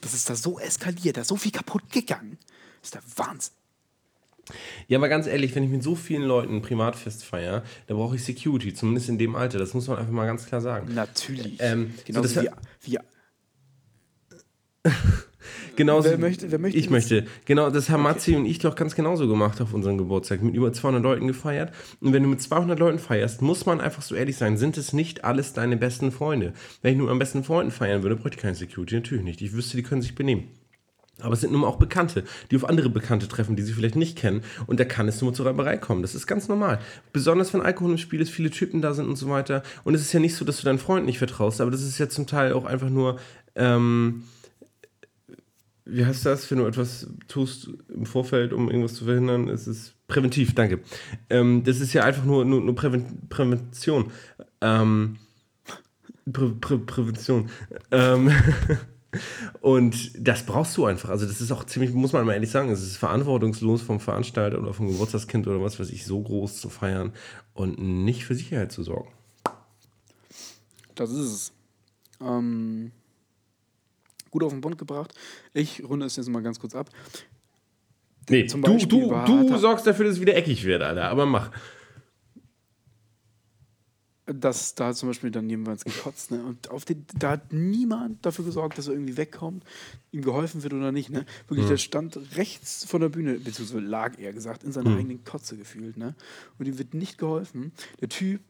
das ist da so eskaliert, da ist so viel kaputt gegangen. Das ist der Wahnsinn. Ja, aber ganz ehrlich, wenn ich mit so vielen Leuten ein Privatfest feiere, da brauche ich Security, zumindest in dem Alter. Das muss man einfach mal ganz klar sagen. Natürlich. Ähm, Genauso so wie, wie Genauso, wer möchte, wer möchte ich möchte. Genau, das haben okay. Matzi und ich doch ganz genauso gemacht auf unserem Geburtstag. Mit über 200 Leuten gefeiert. Und wenn du mit 200 Leuten feierst, muss man einfach so ehrlich sein, sind es nicht alles deine besten Freunde. Wenn ich nur mit meinen besten Freunden feiern würde, bräuchte ich keine Security. Natürlich nicht. Ich wüsste, die können sich benehmen. Aber es sind nun mal auch Bekannte, die auf andere Bekannte treffen, die sie vielleicht nicht kennen. Und da kann es nur zur Reiberei kommen. Das ist ganz normal. Besonders wenn Alkohol im Spiel ist, viele Typen da sind und so weiter. Und es ist ja nicht so, dass du deinen Freunden nicht vertraust, aber das ist ja zum Teil auch einfach nur. Ähm, wie heißt das, wenn du etwas tust im Vorfeld, um irgendwas zu verhindern? Es ist präventiv, danke. Ähm, das ist ja einfach nur, nur, nur Prävention. Ähm, Prä Prä Prävention. Ähm, und das brauchst du einfach. Also, das ist auch ziemlich, muss man mal ehrlich sagen, es ist verantwortungslos vom Veranstalter oder vom Geburtstagskind oder was weiß ich, so groß zu feiern und nicht für Sicherheit zu sorgen. Das ist es. Ähm, gut auf den Bund gebracht. Ich runde es jetzt mal ganz kurz ab. Nee, Zum du, du, du sorgst dafür, dass es wieder eckig wird, Alter. Aber mach. dass da zum Beispiel dann jemand gekotzt, ne? Und auf den, da hat niemand dafür gesorgt, dass er irgendwie wegkommt, ihm geholfen wird oder nicht, ne? Wirklich, mhm. der stand rechts von der Bühne, beziehungsweise lag eher gesagt, in seiner mhm. eigenen Kotze gefühlt, ne? Und ihm wird nicht geholfen. Der Typ,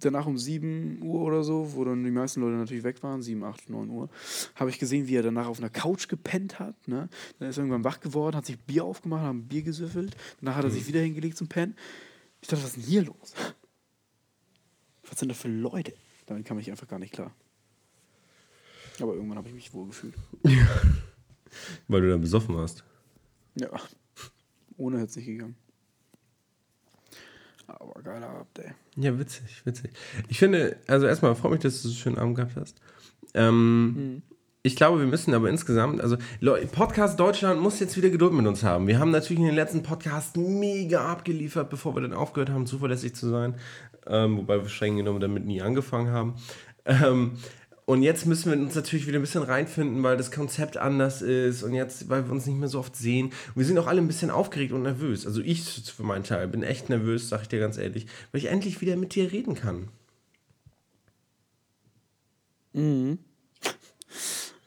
danach um 7 Uhr oder so, wo dann die meisten Leute natürlich weg waren, 7, 8, 9 Uhr, habe ich gesehen, wie er danach auf einer Couch gepennt hat, ne? Dann ist er irgendwann wach geworden, hat sich Bier aufgemacht, hat ein Bier gesüffelt, danach hat er mhm. sich wieder hingelegt zum Pennen. Ich dachte, was ist denn hier los? Was sind das für Leute? Damit kam ich einfach gar nicht klar. Aber irgendwann habe ich mich wohl gefühlt. Weil du dann besoffen warst. Ja. Ohne hätte es nicht gegangen. Aber geiler Abend, ey. Ja, witzig, witzig. Ich finde, also erstmal freut mich, dass du so einen schönen Abend gehabt hast. Ähm, mhm. Ich glaube, wir müssen aber insgesamt, also Podcast Deutschland muss jetzt wieder Geduld mit uns haben. Wir haben natürlich in den letzten Podcasts mega abgeliefert, bevor wir dann aufgehört haben, zuverlässig zu sein ähm, wobei wir streng genommen damit nie angefangen haben. Ähm, und jetzt müssen wir uns natürlich wieder ein bisschen reinfinden, weil das Konzept anders ist und jetzt, weil wir uns nicht mehr so oft sehen. Und wir sind auch alle ein bisschen aufgeregt und nervös. Also ich für meinen Teil bin echt nervös, sag ich dir ganz ehrlich, weil ich endlich wieder mit dir reden kann. Mhm.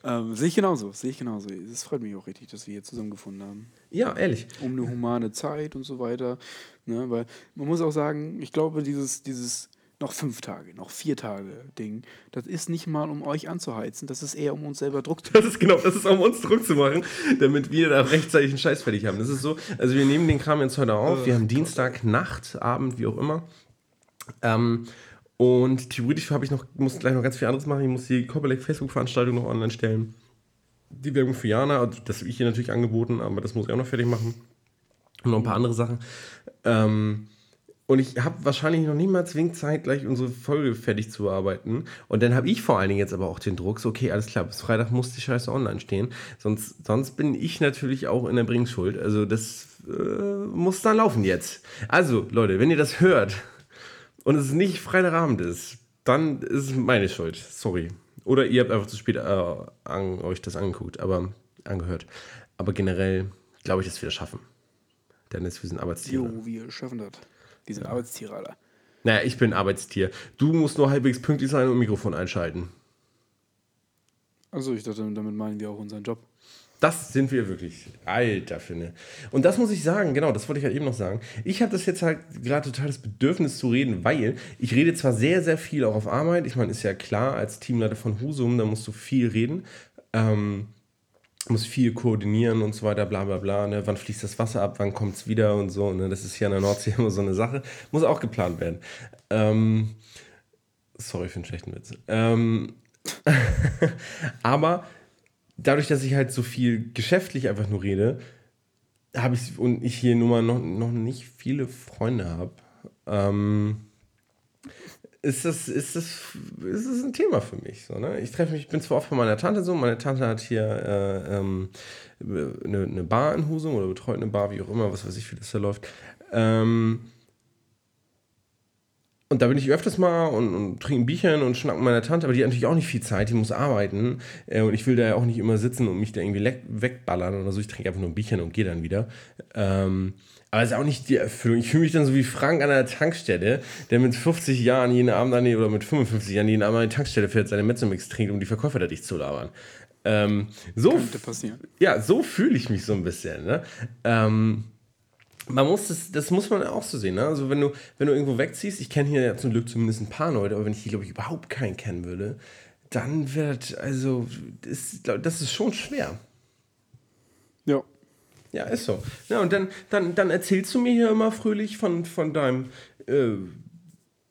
Ähm, sehe ich genauso, sehe ich genauso. Es freut mich auch richtig, dass wir hier zusammengefunden haben. Ja, ehrlich. Um eine humane Zeit und so weiter. Ne? Weil man muss auch sagen, ich glaube, dieses, dieses noch fünf Tage, noch vier Tage Ding, das ist nicht mal, um euch anzuheizen, das ist eher, um uns selber Druck zu machen. Das ist genau, das ist, um uns Druck zu machen, damit wir da rechtzeitig einen Scheiß fertig haben. Das ist so, also wir nehmen den Kram jetzt heute auf, wir haben Dienstag, Nacht, Abend, wie auch immer. Ähm, und theoretisch habe ich noch, muss gleich noch ganz viel anderes machen. Ich muss die Copperlake Facebook-Veranstaltung noch online stellen. Die Werbung für Jana, also das habe ich hier natürlich angeboten, aber das muss ich auch noch fertig machen. Und noch ein paar andere Sachen. Ähm, und ich habe wahrscheinlich noch niemals zwingend Zeit, gleich unsere Folge fertig zu bearbeiten. Und dann habe ich vor allen Dingen jetzt aber auch den Druck, so, okay, alles klar, bis Freitag muss die Scheiße online stehen. Sonst, sonst bin ich natürlich auch in der Bringschuld. Also das äh, muss dann laufen jetzt. Also, Leute, wenn ihr das hört und es nicht Freitagabend ist, dann ist es meine Schuld. Sorry. Oder ihr habt einfach zu spät äh, an, euch das angeguckt, aber angehört. Aber generell glaube ich, dass wir das schaffen. Dennis, wir sind Arbeitstiere. Jo, wir schaffen das. Die sind ja. Arbeitstiere, Alter. Naja, ich bin Arbeitstier. Du musst nur halbwegs pünktlich sein und Mikrofon einschalten. Also ich dachte, damit meinen wir auch unseren Job. Das sind wir wirklich. Alter Finne. Und das muss ich sagen, genau, das wollte ich halt eben noch sagen. Ich habe das jetzt halt gerade total das Bedürfnis zu reden, weil ich rede zwar sehr, sehr viel auch auf Arbeit. Ich meine, ist ja klar, als Teamleiter von Husum, da musst du viel reden. Ähm, muss viel koordinieren und so weiter, bla bla bla. Ne? Wann fließt das Wasser ab, wann kommt es wieder und so. Ne? Das ist hier an der Nordsee immer so eine Sache. Muss auch geplant werden. Ähm, sorry für den schlechten Witz. Ähm, aber dadurch, dass ich halt so viel geschäftlich einfach nur rede, habe ich und ich hier nun mal noch, noch nicht viele Freunde habe, ähm, ist das, ist das, ist das ein Thema für mich. So, ne? Ich treffe mich, ich bin zwar oft bei meiner Tante so, meine Tante hat hier äh, ähm, eine, eine Bar in Husum oder betreut eine Bar, wie auch immer, was weiß ich, wie das da läuft. Ähm, und da bin ich öfters mal und, und trinke ein Bierchen und schnack mit meiner Tante, aber die hat natürlich auch nicht viel Zeit, die muss arbeiten. Äh, und ich will da ja auch nicht immer sitzen und mich da irgendwie wegballern oder so. Ich trinke einfach nur ein Bierchen und gehe dann wieder. Ähm, aber es ist auch nicht die Erfüllung. Ich fühle mich dann so wie Frank an einer Tankstelle, der mit 50 Jahren jeden Abend an die, oder mit 55 Jahren jeden Abend an die Tankstelle fährt, seine Mezzomix trinkt, um die Verkäufer da dicht zu labern. Ähm, so, Könnte passieren. Ja, so fühle ich mich so ein bisschen. Ne? Ähm, man muss das, das muss man auch so sehen. Ne? Also wenn du, wenn du irgendwo wegziehst, ich kenne hier zum Glück zumindest ein paar Leute, aber wenn ich hier, glaube ich, überhaupt keinen kennen würde, dann wird, also, das, das ist schon schwer. Ja. Ist so. Ja, und dann, dann, dann erzählst du mir hier immer fröhlich von, von deinem äh,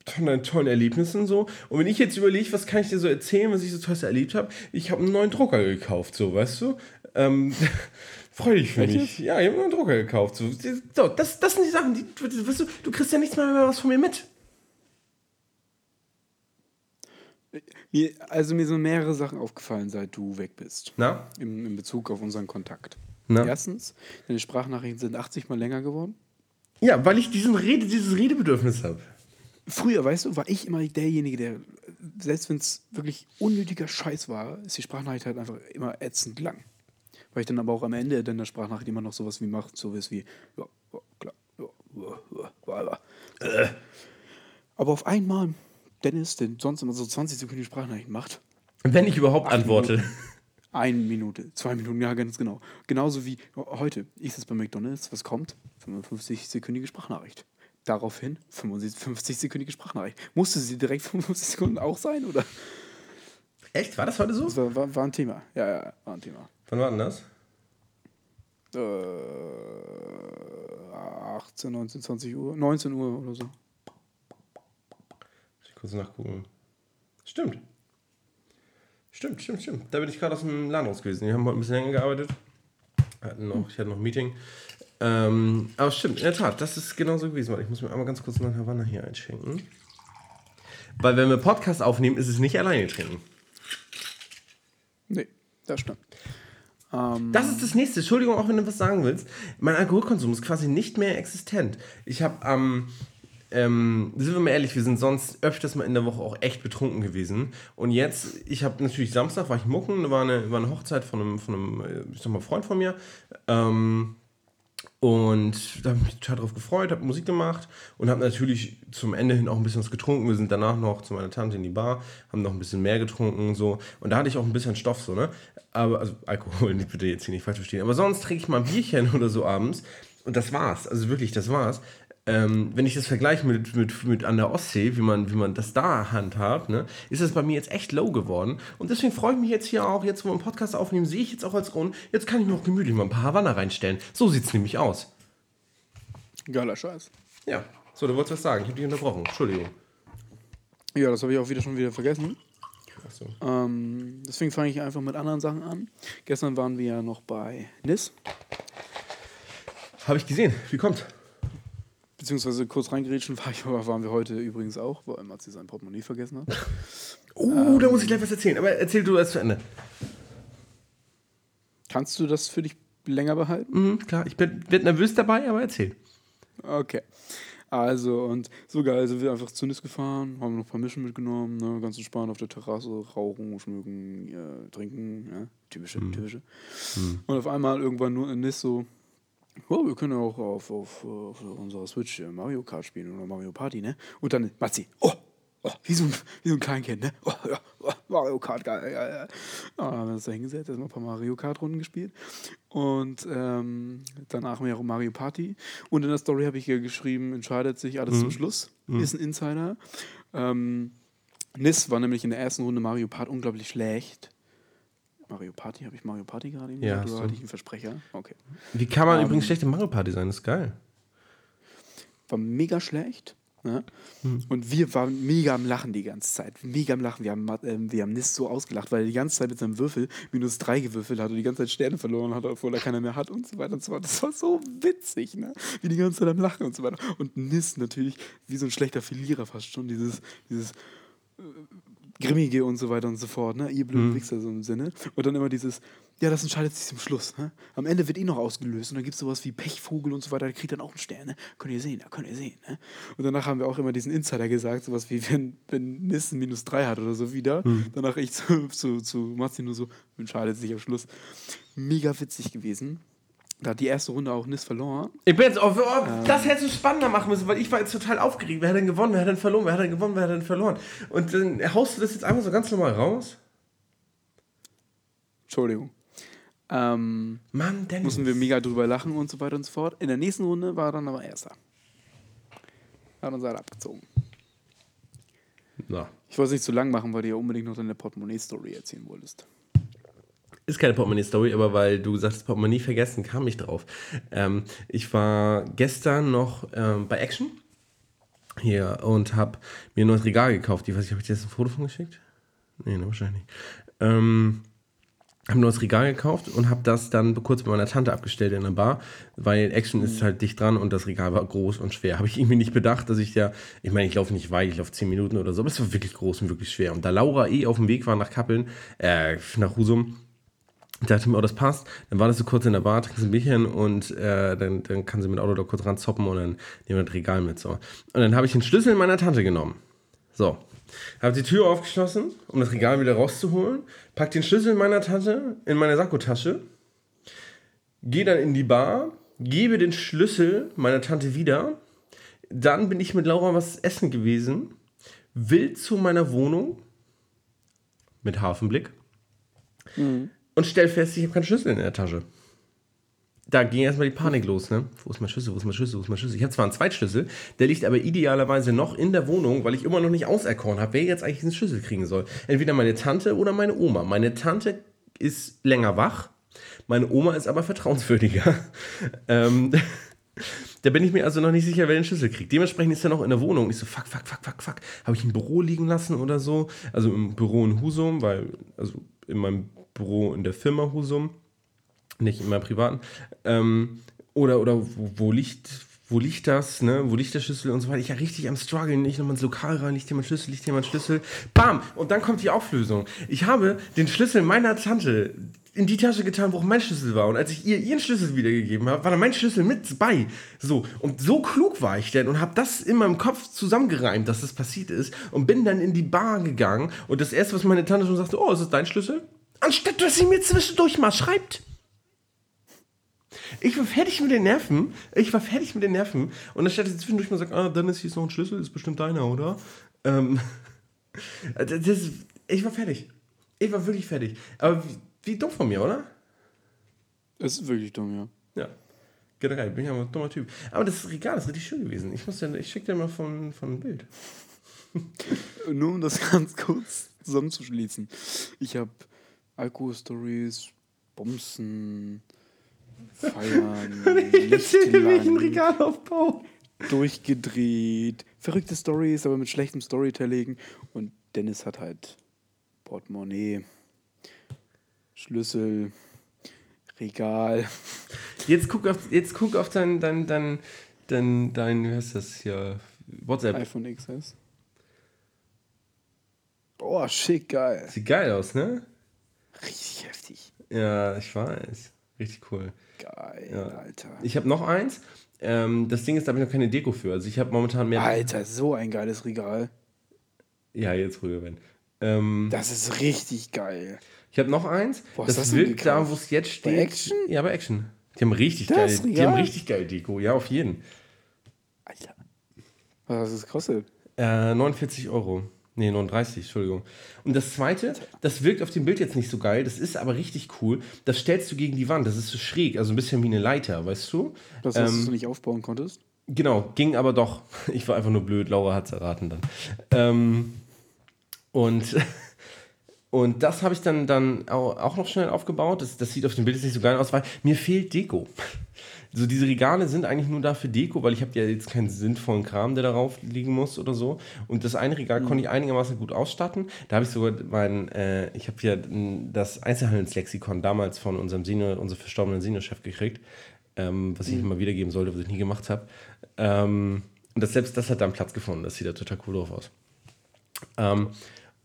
von deinen tollen Erlebnissen so. Und wenn ich jetzt überlege, was kann ich dir so erzählen, was ich so tolles erlebt habe, ich habe einen neuen Drucker gekauft, so, weißt du? Ähm, Freu dich für mich. Ja, ich habe einen Drucker gekauft. So, so, das, das sind die Sachen, die, weißt du, du kriegst ja nichts mehr, mehr was von mir mit. Mir, also mir sind mehrere Sachen aufgefallen, seit du weg bist. Na? Im, in Bezug auf unseren Kontakt. Na? Erstens, deine Sprachnachrichten sind 80 Mal länger geworden. Ja, weil ich diesen Rede, dieses Redebedürfnis habe. Früher, weißt du, war ich immer derjenige, der, selbst wenn es wirklich unnötiger Scheiß war, ist die Sprachnachricht halt einfach immer ätzend lang. Weil ich dann aber auch am Ende in der Sprachnachricht immer noch sowas wie macht, sowas wie, ja, ja klar, ja, ja, ja, ja. Aber auf einmal, Dennis, der sonst immer so 20 Sekunden Sprachnachrichten macht. Wenn ich überhaupt antworte. Minuten, eine Minute, zwei Minuten, ja, ganz genau. Genauso wie heute. Ich sitze bei McDonalds, was kommt? 55-sekündige Sprachnachricht. Daraufhin 50-sekündige Sprachnachricht. Musste sie direkt 55 Sekunden auch sein, oder? Echt? War das heute so? Das war, war, war ein Thema. Ja, ja, war ein Thema. Wann war denn das? Äh, 18, 19, 20 Uhr. 19 Uhr oder so. Ich kurz nachgucken. Stimmt. Stimmt, stimmt, stimmt. Da bin ich gerade aus dem Laden raus gewesen. Wir haben heute ein bisschen länger gearbeitet. Hatten noch, ich hatte noch ein Meeting. Ähm, aber stimmt, in der Tat, das ist genau so gewesen. Ich muss mir einmal ganz kurz einen Havanna hier einschenken. Weil wenn wir Podcast aufnehmen, ist es nicht alleine trinken. Nee, das stimmt. Ähm das ist das nächste. Entschuldigung, auch wenn du was sagen willst. Mein Alkoholkonsum ist quasi nicht mehr existent. Ich habe am. Ähm, sind wir mal ehrlich, wir sind sonst öfters mal in der Woche auch echt betrunken gewesen. Und jetzt, ich habe natürlich Samstag, war ich mucken, war eine, war eine Hochzeit von einem, von einem, ich sag mal, Freund von mir. Ähm, Und da habe ich mich total drauf gefreut, habe Musik gemacht und habe natürlich zum Ende hin auch ein bisschen was getrunken. Wir sind danach noch zu meiner Tante in die Bar, haben noch ein bisschen mehr getrunken so und da hatte ich auch ein bisschen Stoff so, ne? Aber also Alkohol, bitte jetzt hier nicht falsch verstehen. Aber sonst trinke ich mal ein Bierchen oder so abends und das war's. Also wirklich, das war's ähm, wenn ich das vergleiche mit, mit, mit an der Ostsee, wie man, wie man das da handhabt, ne, ist das bei mir jetzt echt low geworden. Und deswegen freue ich mich jetzt hier auch, jetzt wo wir einen Podcast aufnehmen, sehe ich jetzt auch als Grund, jetzt kann ich mir auch gemütlich mal ein paar Havanna reinstellen. So sieht es nämlich aus. Geiler Scheiß. Ja, so, du wolltest was sagen. Ich habe dich unterbrochen. Entschuldigung. Ja, das habe ich auch wieder schon wieder vergessen. So. Ähm, deswegen fange ich einfach mit anderen Sachen an. Gestern waren wir ja noch bei NIS. Habe ich gesehen. Wie kommt? Beziehungsweise kurz reingerätschen war, waren wir heute übrigens auch, weil Matzi sein Portemonnaie vergessen hat. oh, ähm, da muss ich gleich was erzählen. Aber erzähl du erst zu Ende. Kannst du das für dich länger behalten? Mhm, klar, ich bin, bin nervös dabei, aber erzähl. Okay. Also, und so geil sind wir einfach zu Nis gefahren, haben noch ein paar Mischen mitgenommen, ne, ganz entspannt auf der Terrasse, rauchen, schmücken, ja, trinken, ja, typische, mhm. typische. Mhm. Und auf einmal irgendwann nur in Nis so, Oh, wir können auch auf, auf, auf unserer Switch äh, Mario Kart spielen oder Mario Party, ne? Und dann Matzi, oh, oh wie, so ein, wie so ein Kleinkind, ne? Oh, ja, oh, Mario Kart, geil, geil, geil. dann haben wir uns da hingesetzt, erstmal ein paar Mario Kart Runden gespielt. Und ähm, danach haben wir auch Mario Party. Und in der Story habe ich hier geschrieben, entscheidet sich alles mhm. zum Schluss. Mhm. Ist ein Insider. Ähm, Nis war nämlich in der ersten Runde Mario Part unglaublich schlecht. Mario Party, habe ich Mario Party gerade ja, oder so. hatte ich einen Versprecher? Okay. Wie kann man um, ähm, übrigens schlecht in Mario Party sein? Das ist geil. War mega schlecht. Ne? Hm. Und wir waren mega am Lachen die ganze Zeit. Mega am Lachen. Wir haben, äh, wir haben Nis so ausgelacht, weil er die ganze Zeit mit seinem Würfel minus drei gewürfelt hat und die ganze Zeit Sterne verloren hat, obwohl er keiner mehr hat und so weiter und so fort. Das war so witzig, ne? Wie die ganze Zeit am Lachen und so weiter. Und Nis natürlich wie so ein schlechter Verlierer fast schon. Dieses, dieses äh, Grimmige und so weiter und so fort, ne? Ihr blöden mhm. Wichser, so im Sinne. Und dann immer dieses, ja, das entscheidet sich zum Schluss, ne? Am Ende wird eh noch ausgelöst und dann gibt es sowas wie Pechvogel und so weiter, der kriegt dann auch einen Stern, ne? Könnt ihr sehen, da könnt ihr sehen, ne? Und danach haben wir auch immer diesen Insider gesagt, sowas wie, wenn, wenn Nissen minus 3 hat oder so wieder, mhm. danach ich zu, zu, zu Martin nur so, entscheidet sich am Schluss. Mega witzig gewesen. Da hat die erste Runde auch Nis verloren. Ich bin jetzt auf, oh, ähm. das hättest du spannender machen müssen, weil ich war jetzt total aufgeregt. Wer hat denn gewonnen? Wer hat denn verloren? Wer hat denn gewonnen? Wer hat denn verloren? Und dann haust du das jetzt einfach so ganz normal raus? Entschuldigung. Ähm, Mann, Dennis. Mussten wir mega drüber lachen und so weiter und so fort. In der nächsten Runde war er dann aber Erster. Hat uns halt abgezogen. Na. Ich wollte es nicht zu lang machen, weil du ja unbedingt noch deine Portemonnaie-Story erzählen wolltest. Ist keine Portemonnaie-Story, aber weil du sagst, Portemonnaie vergessen, kam ich drauf. Ähm, ich war gestern noch ähm, bei Action hier und habe mir ein neues Regal gekauft. Ich weiß nicht, habe ich dir jetzt ein Foto von geschickt? Nee, ne, wahrscheinlich nicht. Ähm, habe ein neues Regal gekauft und habe das dann kurz bei meiner Tante abgestellt in der Bar, weil Action ist halt dicht dran und das Regal war groß und schwer. Habe ich irgendwie nicht bedacht, dass ich ja, ich meine, ich laufe nicht weit, ich laufe 10 Minuten oder so, aber es war wirklich groß und wirklich schwer. Und da Laura eh auf dem Weg war nach Kappeln, äh, nach Husum, dachte mir, oh, das passt. Dann war das so kurz in der Bar, trinken sie ein Bierchen und äh, dann, dann kann sie mit Auto da kurz ranzoppen und dann nehmen wir das Regal mit. So. Und dann habe ich den Schlüssel meiner Tante genommen. So. Habe die Tür aufgeschlossen, um das Regal wieder rauszuholen. Pack den Schlüssel meiner Tante in meine Sakkotasche. Gehe dann in die Bar, gebe den Schlüssel meiner Tante wieder. Dann bin ich mit Laura was essen gewesen. Will zu meiner Wohnung mit Hafenblick. Mhm und stell fest, ich habe keinen Schlüssel in der Tasche. Da ging erstmal die Panik los, ne? Wo ist mein Schlüssel? Wo ist mein Schlüssel? Wo ist mein Schlüssel? Ich habe zwar einen Zweitschlüssel, der liegt aber idealerweise noch in der Wohnung, weil ich immer noch nicht auserkoren habe, wer jetzt eigentlich den Schlüssel kriegen soll. Entweder meine Tante oder meine Oma. Meine Tante ist länger wach, meine Oma ist aber vertrauenswürdiger. ähm, da bin ich mir also noch nicht sicher, wer den Schlüssel kriegt. Dementsprechend ist er noch in der Wohnung. Ich so, fuck, fuck, fuck, fuck, fuck. Habe ich ein Büro liegen lassen oder so? Also im Büro in Husum, weil, also in meinem Büro in der Firma Husum, nicht in meinem privaten. Ähm, oder oder wo, wo, liegt, wo liegt das, ne? Wo liegt der Schlüssel und so weiter. Ich ja richtig am struggeln, nicht nochmal ins Lokal rein, liegt hier mein Schlüssel, liegt hier mein Schlüssel. Bam! Und dann kommt die Auflösung. Ich habe den Schlüssel meiner Tante in die Tasche getan, wo auch mein Schlüssel war. Und als ich ihr ihren Schlüssel wiedergegeben habe, war da mein Schlüssel mit bei. So. Und so klug war ich denn und habe das in meinem Kopf zusammengereimt, dass das passiert ist. Und bin dann in die Bar gegangen. Und das erste, was meine Tante schon sagte, oh, ist das dein Schlüssel? Anstatt dass sie mir zwischendurch mal schreibt. Ich war fertig mit den Nerven. Ich war fertig mit den Nerven. Und anstatt jetzt zwischendurch mal sagt, ah, Dennis, hier ist noch ein Schlüssel, ist bestimmt deiner, oder? Ähm, das, ich war fertig. Ich war wirklich fertig. Aber wie, wie dumm von mir, oder? Es ist wirklich dumm, ja. Ja. Generell, bin ich aber ein dummer Typ. Aber das Regal ist richtig schön gewesen. Ich, ich schicke dir mal von, von ein Bild. Nur um das ganz kurz zusammenzuschließen. Ich habe Alkohol-Stories, Bumsen, Feiern, Lichtgelang, Regalaufbau. Durchgedreht, verrückte Stories, aber mit schlechtem Storytelling. Und Dennis hat halt Portemonnaie, Schlüssel, Regal. Jetzt guck auf, jetzt guck auf dein, dein, dein, dein, dein, wie heißt das hier? WhatsApp. iPhone XS. Oh, schick, geil. Sieht geil aus, ne? Richtig heftig. Ja, ich weiß. Richtig cool. Geil, ja. Alter. Ich habe noch eins. Ähm, das Ding ist, da habe ich noch keine Deko für. Also ich habe momentan mehr. Alter, so ein geiles Regal. Ja, jetzt ruhiger werden. Ähm, das ist richtig geil. Ich habe noch eins. Boah, das, das wirkt da, wo es jetzt steht. Bei Action? Ja, bei Action. Die haben richtig das geil. Die haben richtig geil Deko. Ja, auf jeden. Alter. Was hat das gekostet? Äh, 49 Euro. Nee, 39, Entschuldigung. Und das zweite, das wirkt auf dem Bild jetzt nicht so geil, das ist aber richtig cool. Das stellst du gegen die Wand, das ist so schräg, also ein bisschen wie eine Leiter, weißt du? Das, was ähm, du nicht aufbauen konntest? Genau, ging aber doch. Ich war einfach nur blöd, Laura hat es erraten dann. Ähm, und, und das habe ich dann, dann auch noch schnell aufgebaut. Das, das sieht auf dem Bild jetzt nicht so geil aus, weil mir fehlt Deko so diese Regale sind eigentlich nur da für Deko, weil ich habe ja jetzt keinen sinnvollen Kram, der darauf liegen muss oder so. Und das eine Regal mhm. konnte ich einigermaßen gut ausstatten. Da habe ich sogar mein, äh, ich habe ja das Einzelhandelslexikon damals von unserem Senior, unserem verstorbenen Seniorchef gekriegt, ähm, was ich mhm. immer wiedergeben sollte, was ich nie gemacht habe. Ähm, und das, selbst das hat dann Platz gefunden. Das sieht da total cool drauf aus. Ähm,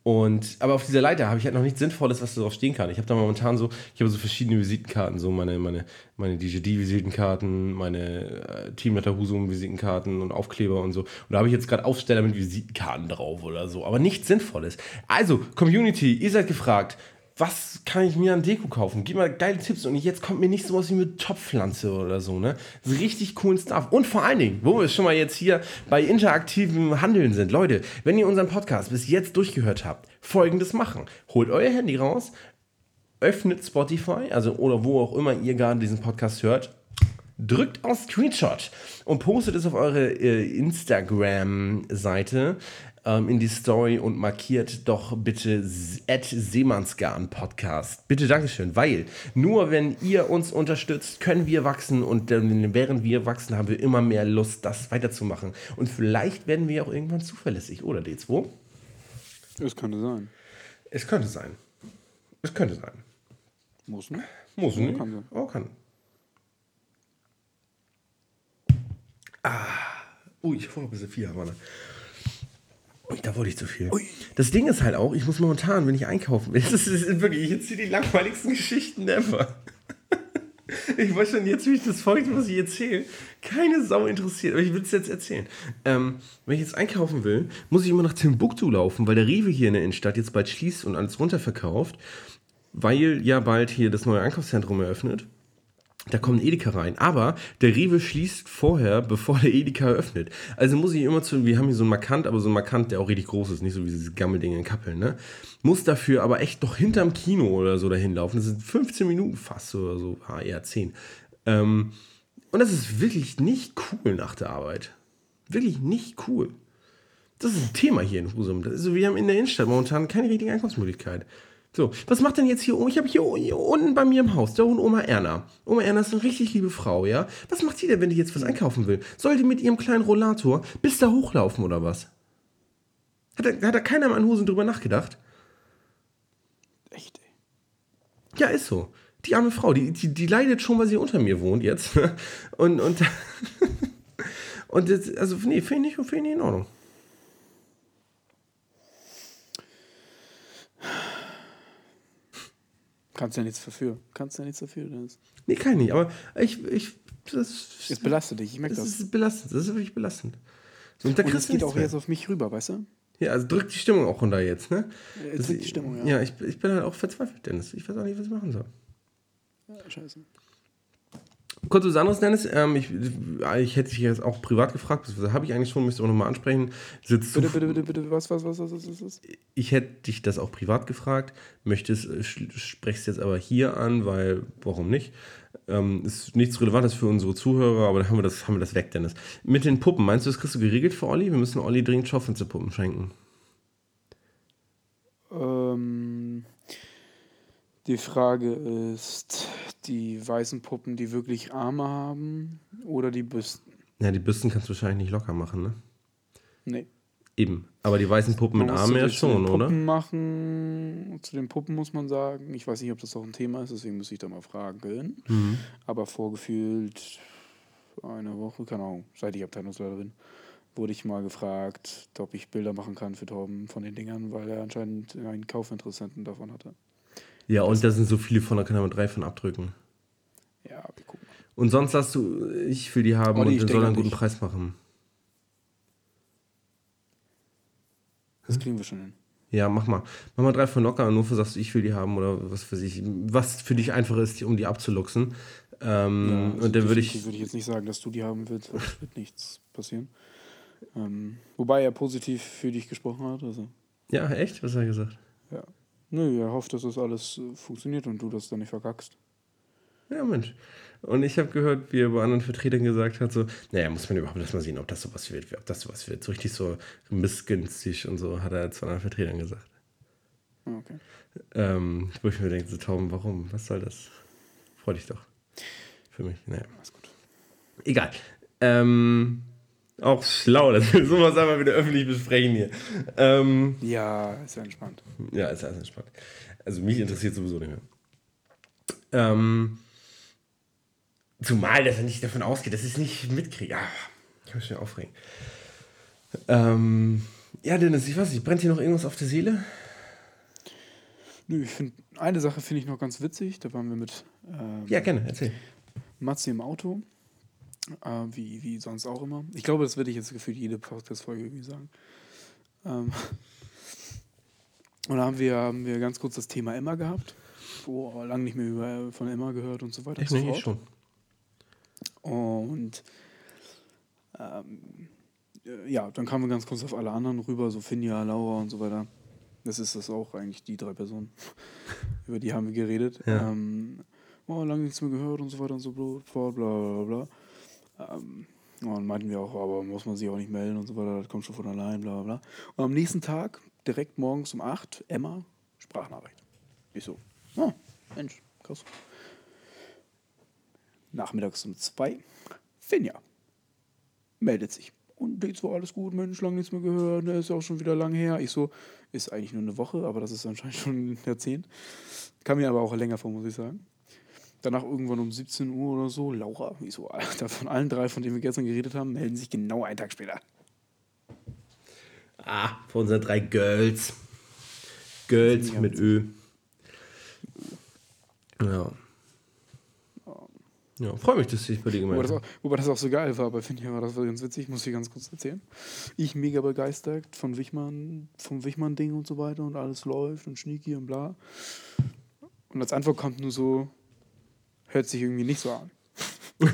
und, aber auf dieser Leiter habe ich halt noch nichts Sinnvolles, was darauf stehen kann. Ich habe da momentan so, ich habe so verschiedene Visitenkarten, so meine, meine, meine DJD-Visitenkarten, meine äh, Teamletter Husum-Visitenkarten und Aufkleber und so. Und da habe ich jetzt gerade Aufsteller mit Visitenkarten drauf oder so, aber nichts Sinnvolles. Also, Community, ihr seid gefragt, was kann ich mir an Deko kaufen? Gib mal geile Tipps und jetzt kommt mir nicht sowas wie mit Topfpflanze oder so, ne? Richtig coolen Stuff. Und vor allen Dingen, wo wir schon mal jetzt hier bei interaktivem Handeln sind, Leute, wenn ihr unseren Podcast bis jetzt durchgehört habt, folgendes machen. Holt euer Handy raus, öffnet Spotify, also oder wo auch immer ihr gerade diesen Podcast hört, drückt auf Screenshot und postet es auf eure äh, Instagram-Seite ähm, in die Story und markiert doch bitte Seemannsgarn Podcast. Bitte Dankeschön, weil nur wenn ihr uns unterstützt, können wir wachsen und äh, während wir wachsen, haben wir immer mehr Lust, das weiterzumachen. Und vielleicht werden wir auch irgendwann zuverlässig, oder D2? Es könnte sein. Es könnte sein. Es könnte sein. Muss nicht. Muss nicht. Kann sein. Oh, kann. Ah. Ui, ich vorher ein bisschen viel, Mann. Ui, da wollte ich zu viel. Ui. Das Ding ist halt auch, ich muss momentan, wenn ich einkaufen will, das ist wirklich, ich erzähle die langweiligsten Geschichten ever. Ich weiß schon jetzt, wie ich das folgt, was ich erzähle. Keine Sau interessiert, aber ich will es jetzt erzählen. Ähm, wenn ich jetzt einkaufen will, muss ich immer nach Timbuktu laufen, weil der Rewe hier in der Innenstadt jetzt bald schließt und alles runterverkauft, weil ja bald hier das neue Einkaufszentrum eröffnet. Da kommt ein Edeka rein. Aber der Rewe schließt vorher, bevor der Edeka eröffnet. Also muss ich immer zu, wir haben hier so einen Markant, aber so einen Markant, der auch richtig groß ist, nicht so wie diese Gammeldinge in Kappeln, ne? Muss dafür aber echt noch hinterm Kino oder so dahin laufen. Das sind 15 Minuten fast oder so, ah, eher 10. Ähm, und das ist wirklich nicht cool nach der Arbeit. Wirklich nicht cool. Das ist ein Thema hier in Husum. Also wir haben in der Innenstadt momentan keine richtige Einkaufsmöglichkeit. So, was macht denn jetzt hier? Ich habe hier, hier, unten bei mir im Haus, da wohnt Oma Erna. Oma Erna ist eine richtig liebe Frau, ja? Was macht die denn, wenn die jetzt was einkaufen will? Soll die mit ihrem kleinen Rollator bis da hochlaufen oder was? Hat da, hat da keiner mal an Hosen drüber nachgedacht? Echt, ey. Ja, ist so. Die arme Frau, die, die, die leidet schon, weil sie unter mir wohnt jetzt. Und, und, und das, also, nee, finde ich, find ich in Ordnung. Kannst ja nichts dafür. Kannst ja nichts dafür. Das nee, kann ich nicht. Aber ich. ich das, es belastet dich, ich merke das. Das ist belastend. Das ist wirklich belastend. So, und, da und das geht auch jetzt auf mich rüber, weißt du? Ja, also drückt die Stimmung auch runter jetzt, ne? Ja, drückt die Stimmung, ja. Ja, ich, ich bin halt auch verzweifelt, Dennis. Ich weiß auch nicht, was ich machen soll. Ja, scheiße. Kurz was anderes, Dennis. Ähm, ich, ich hätte dich jetzt auch privat gefragt, das habe ich eigentlich schon, müsste ich auch nochmal ansprechen. Sitzt bitte, bitte, bitte, bitte, was, was, was, was, was, was? Ich hätte dich das auch privat gefragt, möchtest, äh, sprechst jetzt aber hier an, weil, warum nicht? Ähm, ist nichts Relevantes für unsere Zuhörer, aber dann haben wir das, haben wir das weg, Dennis. Mit den Puppen, meinst du, das kriegst du geregelt für Olli? Wir müssen Olli dringend Schaufensterpuppen schenken. Ähm, die Frage ist, die weißen Puppen, die wirklich Arme haben oder die Büsten? Ja, die Büsten kannst du wahrscheinlich nicht locker machen, ne? Nee. Eben. Aber die weißen Puppen mit Armen ja schon, Puppen oder? machen. Zu den Puppen muss man sagen. Ich weiß nicht, ob das auch ein Thema ist, deswegen muss ich da mal fragen. Mhm. Aber vorgefühlt eine Woche, keine Ahnung, seit ich Abteilungsleiter bin, wurde ich mal gefragt, ob ich Bilder machen kann für Torben von den Dingern, weil er anscheinend einen Kaufinteressenten davon hatte. Ja, und da sind so viele von, da kann er mit drei von abdrücken. Ja, wir gucken. Und sonst sagst du, ich will die haben Olli, und soll einen guten Preis machen. Das kriegen wir schon hin. Ja, mach mal. Mach mal drei von locker, nur für sagst du, ich will die haben oder was für sich, was für dich einfach ist, um die abzuluxen. Ähm, ja, also und dann würde ich. würde ich jetzt nicht sagen, dass du die haben willst, weil es wird nichts passieren. Ähm, wobei er positiv für dich gesprochen hat. Also. Ja, echt? Was hat er gesagt? Ja. Nö, er hofft, dass das alles äh, funktioniert und du das dann nicht verkackst. Ja, Mensch. Und ich habe gehört, wie er bei anderen Vertretern gesagt hat, so, naja, muss man überhaupt erstmal sehen, ob das sowas wird, ob das sowas wird. So richtig so missgünstig und so, hat er zu anderen Vertretern gesagt. Ah, okay. Ähm, wo ich mir denke, so Tauben, warum? Was soll das? Freu dich doch. Für mich, naja. Alles gut. Egal. Ähm, auch schlau, dass wir sowas einmal wieder öffentlich besprechen hier. Ähm, ja, ist ja entspannt. Ja, ist alles entspannt. Also mich interessiert sowieso nicht mehr. Ähm, zumal, dass er nicht davon ausgeht, dass ich es nicht mitkriege. Ah, ich kann mich schon aufregen. Ähm, ja, Dennis, ich weiß nicht, brennt hier noch irgendwas auf der Seele? Nö, ich finde, eine Sache finde ich noch ganz witzig. Da waren wir mit. Ähm, ja, gerne, erzähl. Matzi im Auto. Äh, wie, wie sonst auch immer. Ich glaube, das werde ich jetzt gefühlt jede Podcast-Folge irgendwie sagen. Ähm und da haben wir, haben wir ganz kurz das Thema Emma gehabt. Wo lange nicht mehr über, von Emma gehört und so weiter. Ich, nee, ich schon. Und ähm, ja, dann kamen wir ganz kurz auf alle anderen rüber, so Finja, Laura und so weiter. Das ist das auch eigentlich, die drei Personen. Über die haben wir geredet. Ja. Ähm, oh, lange nichts mehr gehört und so weiter und so bla bla bla bla. Ähm, und meinten wir auch, aber muss man sich auch nicht melden und so weiter, das kommt schon von allein, bla bla bla. Und am nächsten Tag, direkt morgens um 8, Emma, Sprachnachricht. Ich so, oh, Mensch, krass. Nachmittags um 2, Finja, meldet sich. Und jetzt war alles gut, Mensch, lange nichts mehr gehört, ne, ist ja auch schon wieder lang her. Ich so, ist eigentlich nur eine Woche, aber das ist anscheinend schon ein Jahrzehnt. Kam mir aber auch länger vor, muss ich sagen. Danach irgendwann um 17 Uhr oder so, Laura, wieso, Alter, von allen drei, von denen wir gestern geredet haben, melden sich genau einen Tag später. Ah, von unseren drei Girls. Girls mit Ö. Ja. Ja, freue mich, dass ich bei dir gemeint habe. Wobei das auch so geil war, bei Finja war das war ganz witzig, muss ich ganz kurz erzählen. Ich mega begeistert von Wichmann, vom Wichmann-Ding und so weiter und alles läuft und Schnieki und bla. Und als Antwort kommt nur so, hört sich irgendwie nicht so an.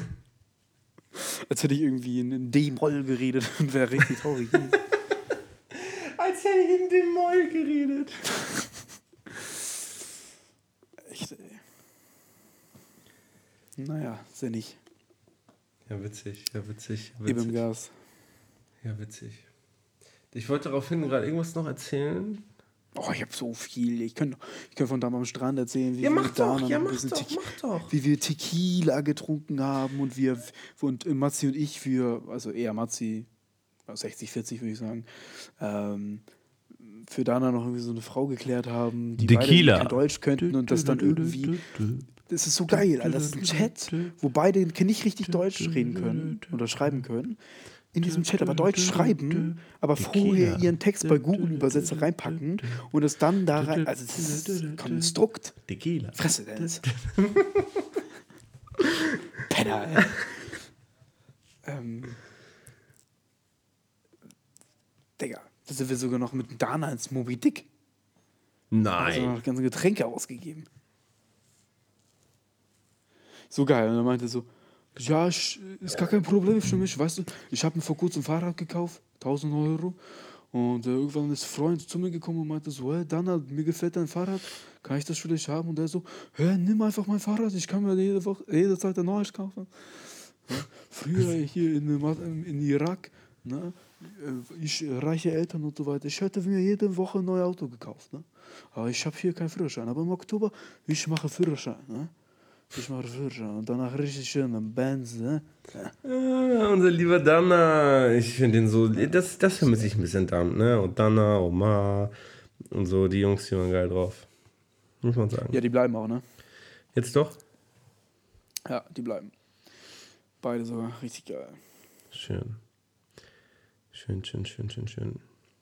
Als hätte ich irgendwie in D-Moll geredet und wäre richtig traurig. Als hätte ich in D-Moll geredet. Echt, ey. Naja, sinnig. Ja, witzig, ja, witzig. witzig. Eben Gas. Ja, witzig. Ich wollte daraufhin gerade irgendwas noch erzählen. Oh, ich habe so viel. Ich könnte ich könnt von da am Strand erzählen, wie ja, wir mach doch, ja, mach doch, mach doch. wie wir Tequila getrunken haben und wir und Matzi und ich für, also eher Matzi, 60, 40 würde ich sagen, ähm, für Dana noch irgendwie so eine Frau geklärt haben, die Tequila. beide kein Deutsch könnten und das dann irgendwie. Das ist so geil, Alter. Das ist ein Chat, wo beide nicht richtig Deutsch reden können oder schreiben können in diesem Chat aber Deutsch schreiben, aber vorher ihren Text bei Google-Übersetzer reinpacken und es dann da rein. Also, das ist Konstrukt. Tequila. Fresse, Dennis. Penner, ey. ähm. Digga, da sind wir sogar noch mit Dana ins Moby Dick. Nein. Also noch ganze Getränke ausgegeben. So geil. Und er meinte so, Ja, ich, ist gar kein Problem für mich, weißt du. Ich habe mir vor kurzem ein Fahrrad gekauft, 1000 Euro. Und äh, irgendwann ist ein Freund zu mir gekommen und meinte so, hey, Dana, mir gefällt dein Fahrrad, kann ich das für dich haben? Und er so, hey, nimm einfach mein Fahrrad, ich kann mir jede Woche, jederzeit ein neues kaufen. Ja, früher hier in, in Irak, ne, äh, ich reiche Eltern und so weiter, ich hätte mir jede Woche ein neues Auto gekauft. Ne? Aber ich habe hier keinen Führerschein. Aber im Oktober, ich mache Führerschein. Ne? Ich mache Führerschein. Und danach richtig schön am Benz. Ne? Ah, unser lieber Dana. Ich finde den so, das, das vermisse ich ein bisschen dann. Ne? Und Dana, Omar und so, die Jungs, die waren geil drauf. Muss man sagen. Ja, die bleiben auch, ne? Jetzt doch? Ja, die bleiben. Beide sogar richtig geil. Schön. Schön, schön, schön, schön, schön.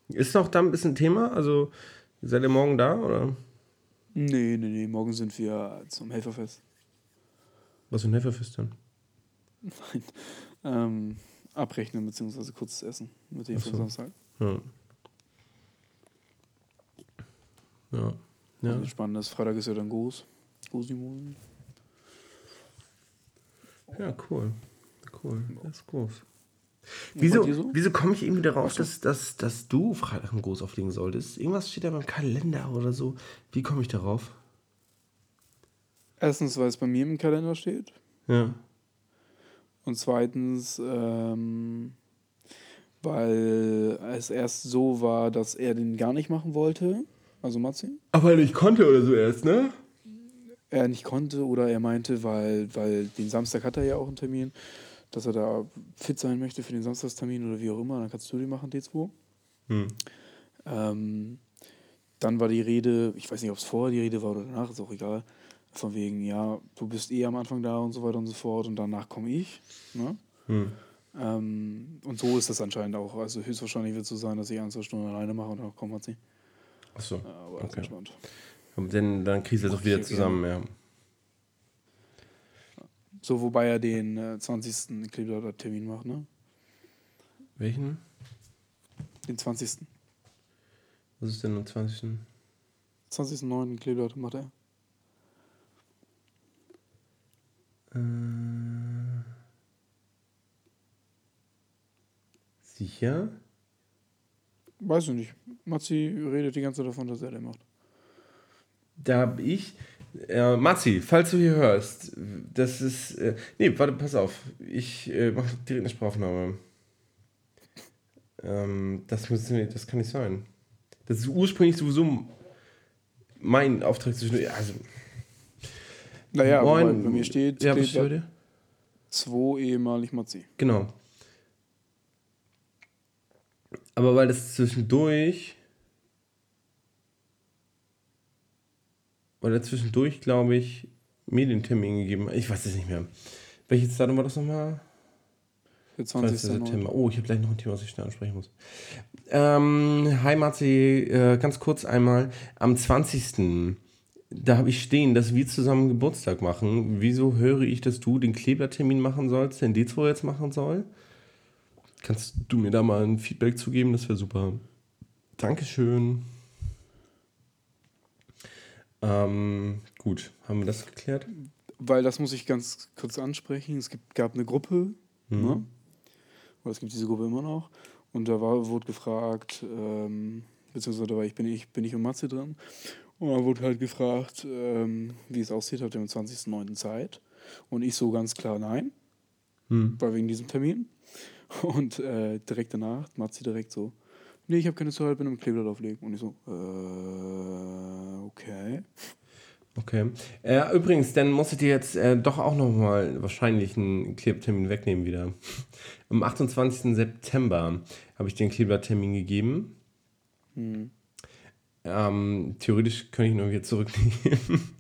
Ist noch da ein bisschen Thema? Also seid ihr morgen da oder? Nee, nee, nee. Morgen sind wir zum Helferfest. Was für ein Helferfest dann? Nein. Ähm, abrechnen bzw. kurzes Essen mit dem so. Samstag. Ja. Ja. ja. Also spannend ist, Freitag ist ja dann groß. Großimmobilien. Ja, cool. Cool. Das ist groß. Wieso, so? wieso komme ich irgendwie darauf, dass, dass, dass du Freitag im Groß auflegen solltest? Irgendwas steht da beim Kalender oder so. Wie komme ich darauf? Erstens, weil es bei mir im Kalender steht. Ja. Und zweitens, ähm, weil es erst so war, dass er den gar nicht machen wollte. Also Matzi. Aber er nicht konnte oder so erst, ne? Er nicht konnte oder er meinte, weil, weil den Samstag hat er ja auch einen Termin dass er da fit sein möchte für den Samstagstermin oder wie auch immer, dann kannst du den machen, D2. Hm. Ähm, dann war die Rede, ich weiß nicht, ob es vorher die Rede war oder danach, ist auch egal, von wegen, ja, du bist eh am Anfang da und so weiter und so fort und danach komme ich. Ne? Hm. Ähm, und so ist das anscheinend auch. Also höchstwahrscheinlich wird es so sein, dass ich ein, zwei Stunden alleine mache und dann kommt hat sie. Achso. Aber okay. Denn dann kriegst du es auch wieder zusammen, ja. So, wobei er den äh, 20. Kleeblatter Termin macht, ne? Welchen? Den 20. Was ist denn am 20.? 20.09. Kleeblatter macht er. Äh, sicher? Weiß ich nicht. Matzi redet die ganze Zeit davon, dass er den macht. Da hab ich, äh, Matzi, falls du hier hörst, das ist. Äh, nee, warte, pass auf. Ich äh, mache direkt eine Sprachaufnahme. Ähm, das, muss, das kann nicht sein. Das ist ursprünglich sowieso mein Auftrag zwischen. Also, naja, Moin, bei mir steht. Ja, was steht heute? Zwei ehemalig Matzi. Genau. Aber weil das zwischendurch oder zwischendurch, glaube ich, Medientermin gegeben. Ich weiß es nicht mehr. Welches Datum war das nochmal? Für 20. September. Oh, ich habe gleich noch ein Thema, was ich schnell ansprechen muss. Ähm, hi Marzi, äh, ganz kurz einmal. Am 20. Da habe ich stehen, dass wir zusammen Geburtstag machen. Wieso höre ich, dass du den Klebertermin machen sollst, den D2 jetzt machen soll? Kannst du mir da mal ein Feedback zu geben? Das wäre super. Dankeschön. Ähm, gut, haben wir das geklärt? Weil das muss ich ganz kurz ansprechen. Es gibt, gab eine Gruppe, mhm. ne? oder es gibt diese Gruppe immer noch. Und da war, wurde gefragt, ähm, beziehungsweise da war ich, bin ich, bin ich und Matze dran. Und da wurde halt gefragt, ähm, wie es aussieht, habt ihr am 20.09. Zeit? Und ich so ganz klar nein, mhm. weil wegen diesem Termin. Und äh, direkt danach, Matze direkt so, nee, ich habe keine Zeit, bin im Kleeblatt auflegen. Und ich so, äh, okay. Okay. Äh, übrigens, dann musstet ihr jetzt äh, doch auch nochmal wahrscheinlich einen Klebtermin wegnehmen wieder. Am 28. September habe ich den Kleeblatt-Termin gegeben. Hm. Ähm, theoretisch könnte ich ihn irgendwie zurücknehmen.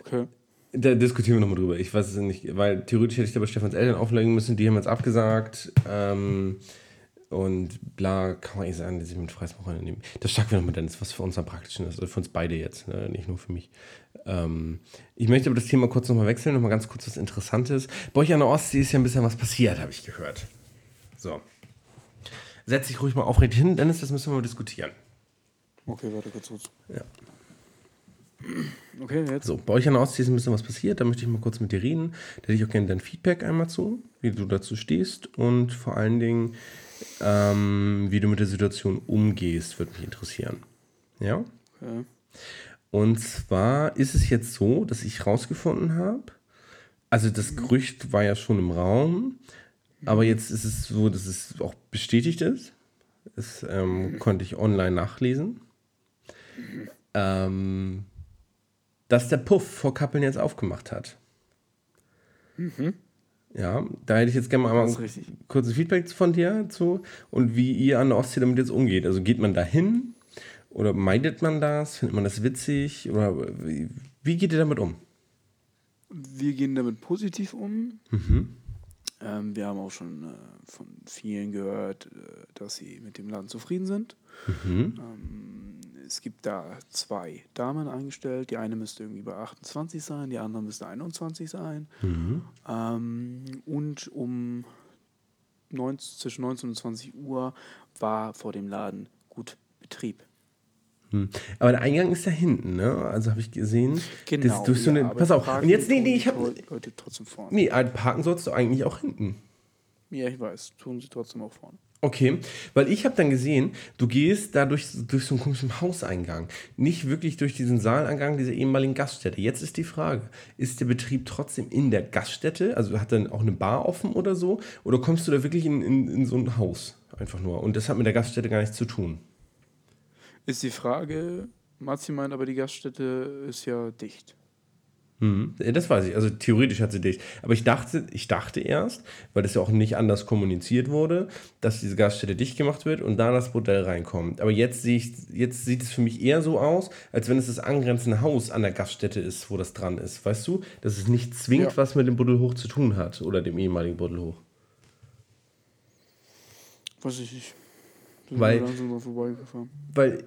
okay. Da diskutieren wir nochmal drüber. Ich weiß es nicht, weil theoretisch hätte ich da bei Stefans Eltern auflegen müssen, die haben jetzt abgesagt. Ähm, und bla, kann man nicht sagen, dass ich mit freies Wochenende nehme. Das stark wir nochmal, Dennis, was für uns am praktischen ist. Also für uns beide jetzt, ne? nicht nur für mich. Ähm, ich möchte aber das Thema kurz nochmal wechseln, nochmal ganz kurz was Interessantes. Bei euch an der Ostsee ist ja ein bisschen was passiert, habe ich gehört. So. Setz dich ruhig mal aufrecht hin, Dennis, das müssen wir mal diskutieren. Okay, warte kurz. kurz. Ja. Okay, jetzt. So, bei euch an der Ostsee ist ein bisschen was passiert. Da möchte ich mal kurz mit dir reden. Da hätte ich auch gerne dein Feedback einmal zu, wie du dazu stehst und vor allen Dingen, ähm, wie du mit der Situation umgehst, würde mich interessieren. Ja? Okay. Und zwar ist es jetzt so, dass ich rausgefunden habe, also das Gerücht war ja schon im Raum, aber jetzt ist es so, dass es auch bestätigt ist. Das ähm, konnte ich online nachlesen. Ähm, dass der Puff vor Kappeln jetzt aufgemacht hat. Mhm. Ja, da hätte ich jetzt gerne mal ein kurzes Feedback von dir zu und wie ihr an der Ostsee damit jetzt umgeht. Also geht man da hin oder meidet man das? Findet man das witzig? Oder wie, wie geht ihr damit um? Wir gehen damit positiv um. Mhm. Ähm, wir haben auch schon äh, von vielen gehört, äh, dass sie mit dem Laden zufrieden sind. Mhm. Ähm, es gibt da zwei Damen eingestellt. Die eine müsste irgendwie bei 28 sein, die andere müsste 21 sein. Mhm. Ähm, und um 19, zwischen 19 und 20 Uhr war vor dem Laden gut Betrieb. Hm. Aber der Eingang ist da hinten, ne? Also habe ich gesehen. Genau. Das, so ja, pass auf. Und jetzt, nee, nee, ich habe. Trotzdem vorne. Nee, parken sollst du eigentlich auch hinten. Ja, ich weiß. Tun sie trotzdem auch vorne. Okay, weil ich habe dann gesehen, du gehst da durch, durch so einen komischen Hauseingang. Nicht wirklich durch diesen Saaleingang dieser ehemaligen Gaststätte. Jetzt ist die Frage, ist der Betrieb trotzdem in der Gaststätte? Also hat dann auch eine Bar offen oder so? Oder kommst du da wirklich in, in, in so ein Haus einfach nur? Und das hat mit der Gaststätte gar nichts zu tun. Ist die Frage, Matzi meint aber, die Gaststätte ist ja dicht. Hm, das weiß ich. Also theoretisch hat sie dicht. Aber ich dachte, ich dachte erst, weil das ja auch nicht anders kommuniziert wurde, dass diese Gaststätte dicht gemacht wird und da das Bordell reinkommt. Aber jetzt sehe ich, jetzt sieht es für mich eher so aus, als wenn es das angrenzende Haus an der Gaststätte ist, wo das dran ist. Weißt du, dass es nicht zwingend ja. was mit dem Buddelhoch zu tun hat oder dem ehemaligen Buddelhoch. Weiß ich nicht. Weil, weil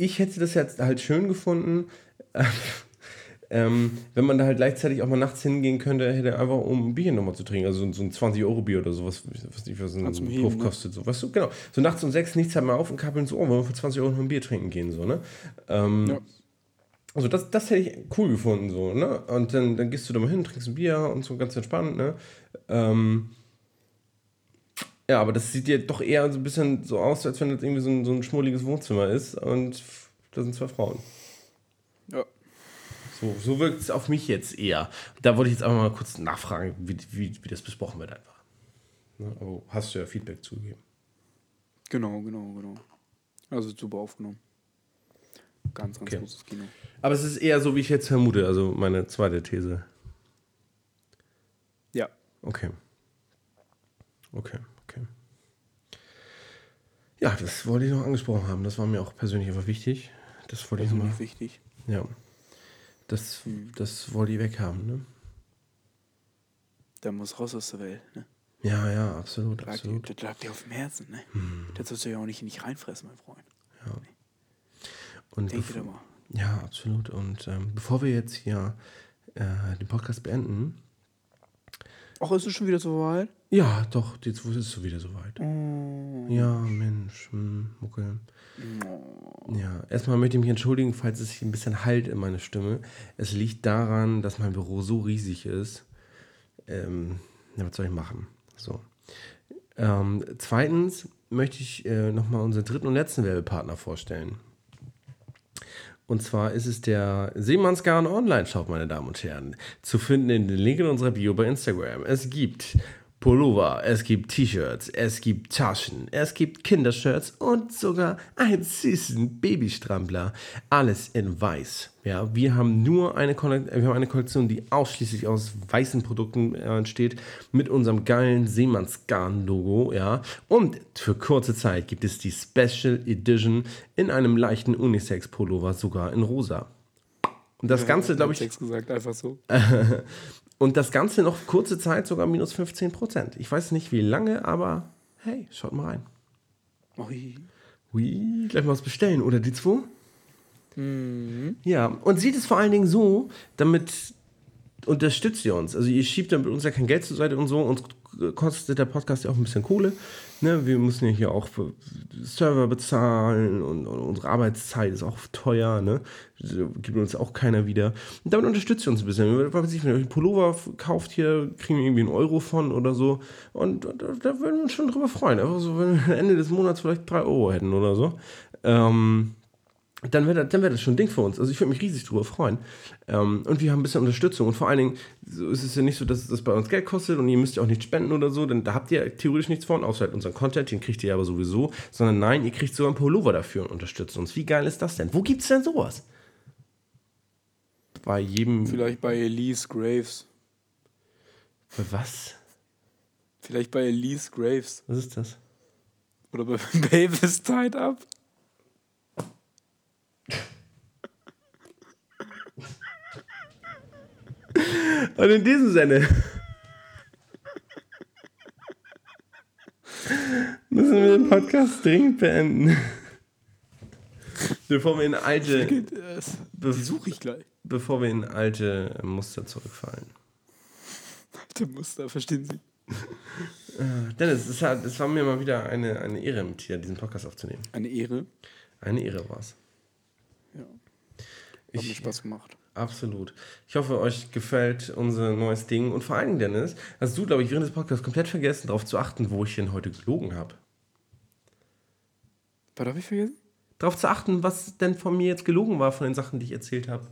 ich hätte das jetzt halt schön gefunden, ähm, wenn man da halt gleichzeitig auch mal nachts hingehen könnte, hätte einfach um ein Bier nochmal zu trinken. Also so ein 20-Euro-Bier oder sowas, was nicht, was ein Puff ne? kostet. So. Weißt du, genau. So nachts um sechs nichts hat man auf und kappeln so, oh, wollen wir für 20 Euro noch ein Bier trinken gehen, so, ne? Ähm, ja. Also das, das hätte ich cool gefunden, so, ne? Und dann, dann gehst du da mal hin, trinkst ein Bier und so ganz entspannt, ne? Ähm, ja, aber das sieht ja doch eher so ein bisschen so aus, als wenn das irgendwie so ein, so ein schmulliges Wohnzimmer ist und da sind zwei Frauen. Ja. So, so wirkt es auf mich jetzt eher. Da wollte ich jetzt einfach mal kurz nachfragen, wie, wie, wie das besprochen wird einfach. Ne? Aber hast du ja Feedback zugegeben. Genau, genau, genau. Also super aufgenommen. Ganz, ganz okay. großes Kino. Aber es ist eher so, wie ich jetzt vermute, also meine zweite These. Ja. Okay. Okay. Ja, das wollte ich noch angesprochen haben. Das war mir auch persönlich einfach wichtig. Das wollte ich nochmal. wichtig. Ja. Das, hm. das wollte ich weghaben, ne? Der muss raus aus der Welt, ne? Ja, ja, absolut. Das absolut. Dir, das lag dir auf dem Herzen, ne? Hm. Das sollst du ja auch nicht, nicht reinfressen, mein Freund. Ja. Nee. Und Denk dir mal. Ja, absolut. Und ähm, bevor wir jetzt hier äh, den Podcast beenden. Ach, ist es schon wieder so weit? Ja, doch, jetzt ist es wieder soweit. Oh. Ja, Mensch, hm, Mucke. Oh. Ja, erstmal möchte ich mich entschuldigen, falls es sich ein bisschen halt in meine Stimme. Es liegt daran, dass mein Büro so riesig ist. Ähm, ja, was soll ich machen? So. Ähm, zweitens möchte ich äh, nochmal unseren dritten und letzten Werbepartner vorstellen. Und zwar ist es der Seemannsgarn Online-Shop, meine Damen und Herren. Zu finden in den Link in unserer Bio bei Instagram. Es gibt Pullover, es gibt T-Shirts, es gibt Taschen, es gibt Kindershirts und sogar einen süßen Babystrampler. Alles in weiß. Ja, wir haben nur eine, wir haben eine Kollektion, die ausschließlich aus weißen Produkten äh, entsteht, mit unserem geilen Seemannsgarn-Logo. Ja, und für kurze Zeit gibt es die Special Edition in einem leichten Unisex-Pullover, sogar in rosa. Und das Ganze, glaube ich. gesagt, einfach so. Und das Ganze noch kurze Zeit sogar minus 15 Prozent. Ich weiß nicht wie lange, aber hey, schaut mal rein. Ui. Ui, gleich mal was bestellen, oder die zwei? Mhm. Ja, und sieht es vor allen Dingen so, damit unterstützt ihr uns. Also ihr schiebt dann mit uns ja kein Geld zur Seite und so und kostet der Podcast ja auch ein bisschen Kohle. Ne? Wir müssen ja hier auch Server bezahlen und, und, unsere Arbeitszeit ist auch teuer. Ne? Gibt uns auch keiner wieder. Und damit unterstützt ihr uns ein bisschen. Wenn ihr euch einen Pullover kauft hier, kriegen wir irgendwie einen Euro von oder so. Und da, da würden wir uns schon drüber freuen. Einfach so, wenn wir Ende des Monats vielleicht drei Euro hätten oder so. Ähm, dann wäre das, dann wär das schon ein Ding für uns. Also ich würde mich riesig drüber freuen. Ähm, und wir haben ein bisschen Unterstützung. Und vor allen Dingen so ist es ja nicht so, dass das bei uns Geld kostet und ihr müsst ja auch nicht spenden oder so, denn da habt ihr theoretisch nichts von, außer halt unseren Content, den kriegt ihr aber sowieso. Sondern nein, ihr kriegt sogar ein Pullover dafür und unterstützt uns. Wie geil ist das denn? Wo gibt es denn sowas? Bei jedem. Vielleicht bei Elise Graves. Bei was? Vielleicht bei Elise Graves. Was ist das? Oder bei Baby's Tied Up. Und in diesem Sinne müssen wir den Podcast dringend beenden. Bevor wir in alte. Die suche ich gleich. Bevor wir in alte Muster zurückfallen. Alte Muster, verstehen Sie? Äh, Dennis, es, hat, es war mir mal wieder eine, eine Ehre, mit dir diesen Podcast aufzunehmen. Eine Ehre? Eine Ehre war es. Ja. Hat ich, mir Spaß gemacht. Absolut. Ich hoffe, euch gefällt unser neues Ding. Und vor allem, Dennis, hast du, glaube ich, während des Podcasts komplett vergessen, darauf zu achten, wo ich denn heute gelogen habe. Was habe ich vergessen? Darauf zu achten, was denn von mir jetzt gelogen war, von den Sachen, die ich erzählt habe.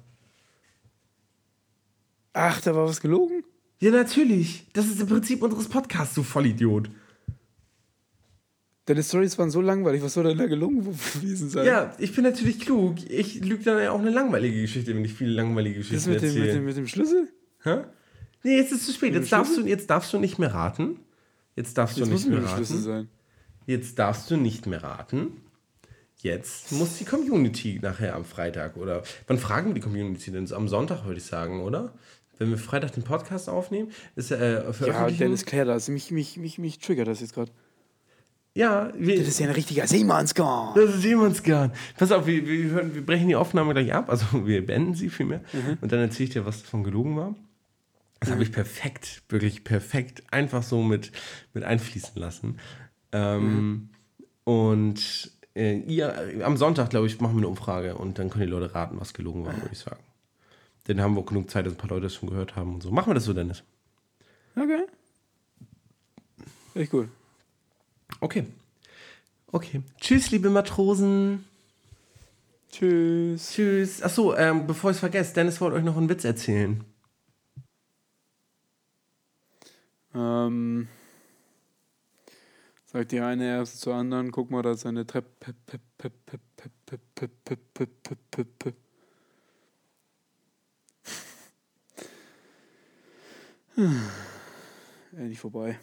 Ach, da war was gelogen? Ja, natürlich. Das ist im Prinzip unseres Podcasts, du Vollidiot. Deine Stories waren so langweilig, was soll denn da gelungen gewesen sein? Ja, ich bin natürlich klug. Ich lüge dann ja auch eine langweilige Geschichte, wenn ich viele langweilige Geschichten das mit erzähle. Dem, mit, dem, mit dem Schlüssel? Hä? Nee, jetzt ist es zu spät. Jetzt darfst, du, jetzt darfst du nicht mehr raten. Jetzt darfst jetzt du nicht mehr raten. Schlüssel sein. Jetzt darfst du nicht mehr raten. Jetzt muss die Community nachher am Freitag oder wann fragen die Community denn? Am Sonntag würde ich sagen, oder? Wenn wir Freitag den Podcast aufnehmen, ist äh, Ja, Dennis, klär das. Mich, mich, mich, mich triggert das jetzt gerade. Ja, wir, das ist ja ein richtiger Seemannsgarn. Das ist Seemannsgarn. Pass auf, wir, wir, hören, wir brechen die Aufnahme gleich ab, also wir beenden sie vielmehr. Mhm. Und dann erzähle ich dir, was davon gelogen war. Das mhm. habe ich perfekt, wirklich perfekt, einfach so mit, mit einfließen lassen. Ähm, mhm. Und äh, ihr, am Sonntag, glaube ich, machen wir eine Umfrage und dann können die Leute raten, was gelogen war, würde ich sagen. Dann haben wir auch genug Zeit, dass ein paar Leute das schon gehört haben und so. Machen wir das so, Dennis. Okay. Echt cool. Okay. Okay. Tschüss, liebe Matrosen. Tschüss. Tschüss. Achso, ähm, bevor ich es vergesse, Dennis wollte euch noch einen Witz erzählen. Ähm. Sagt die eine erst zur anderen, guck mal, da ist eine Treppe. Endlich vorbei.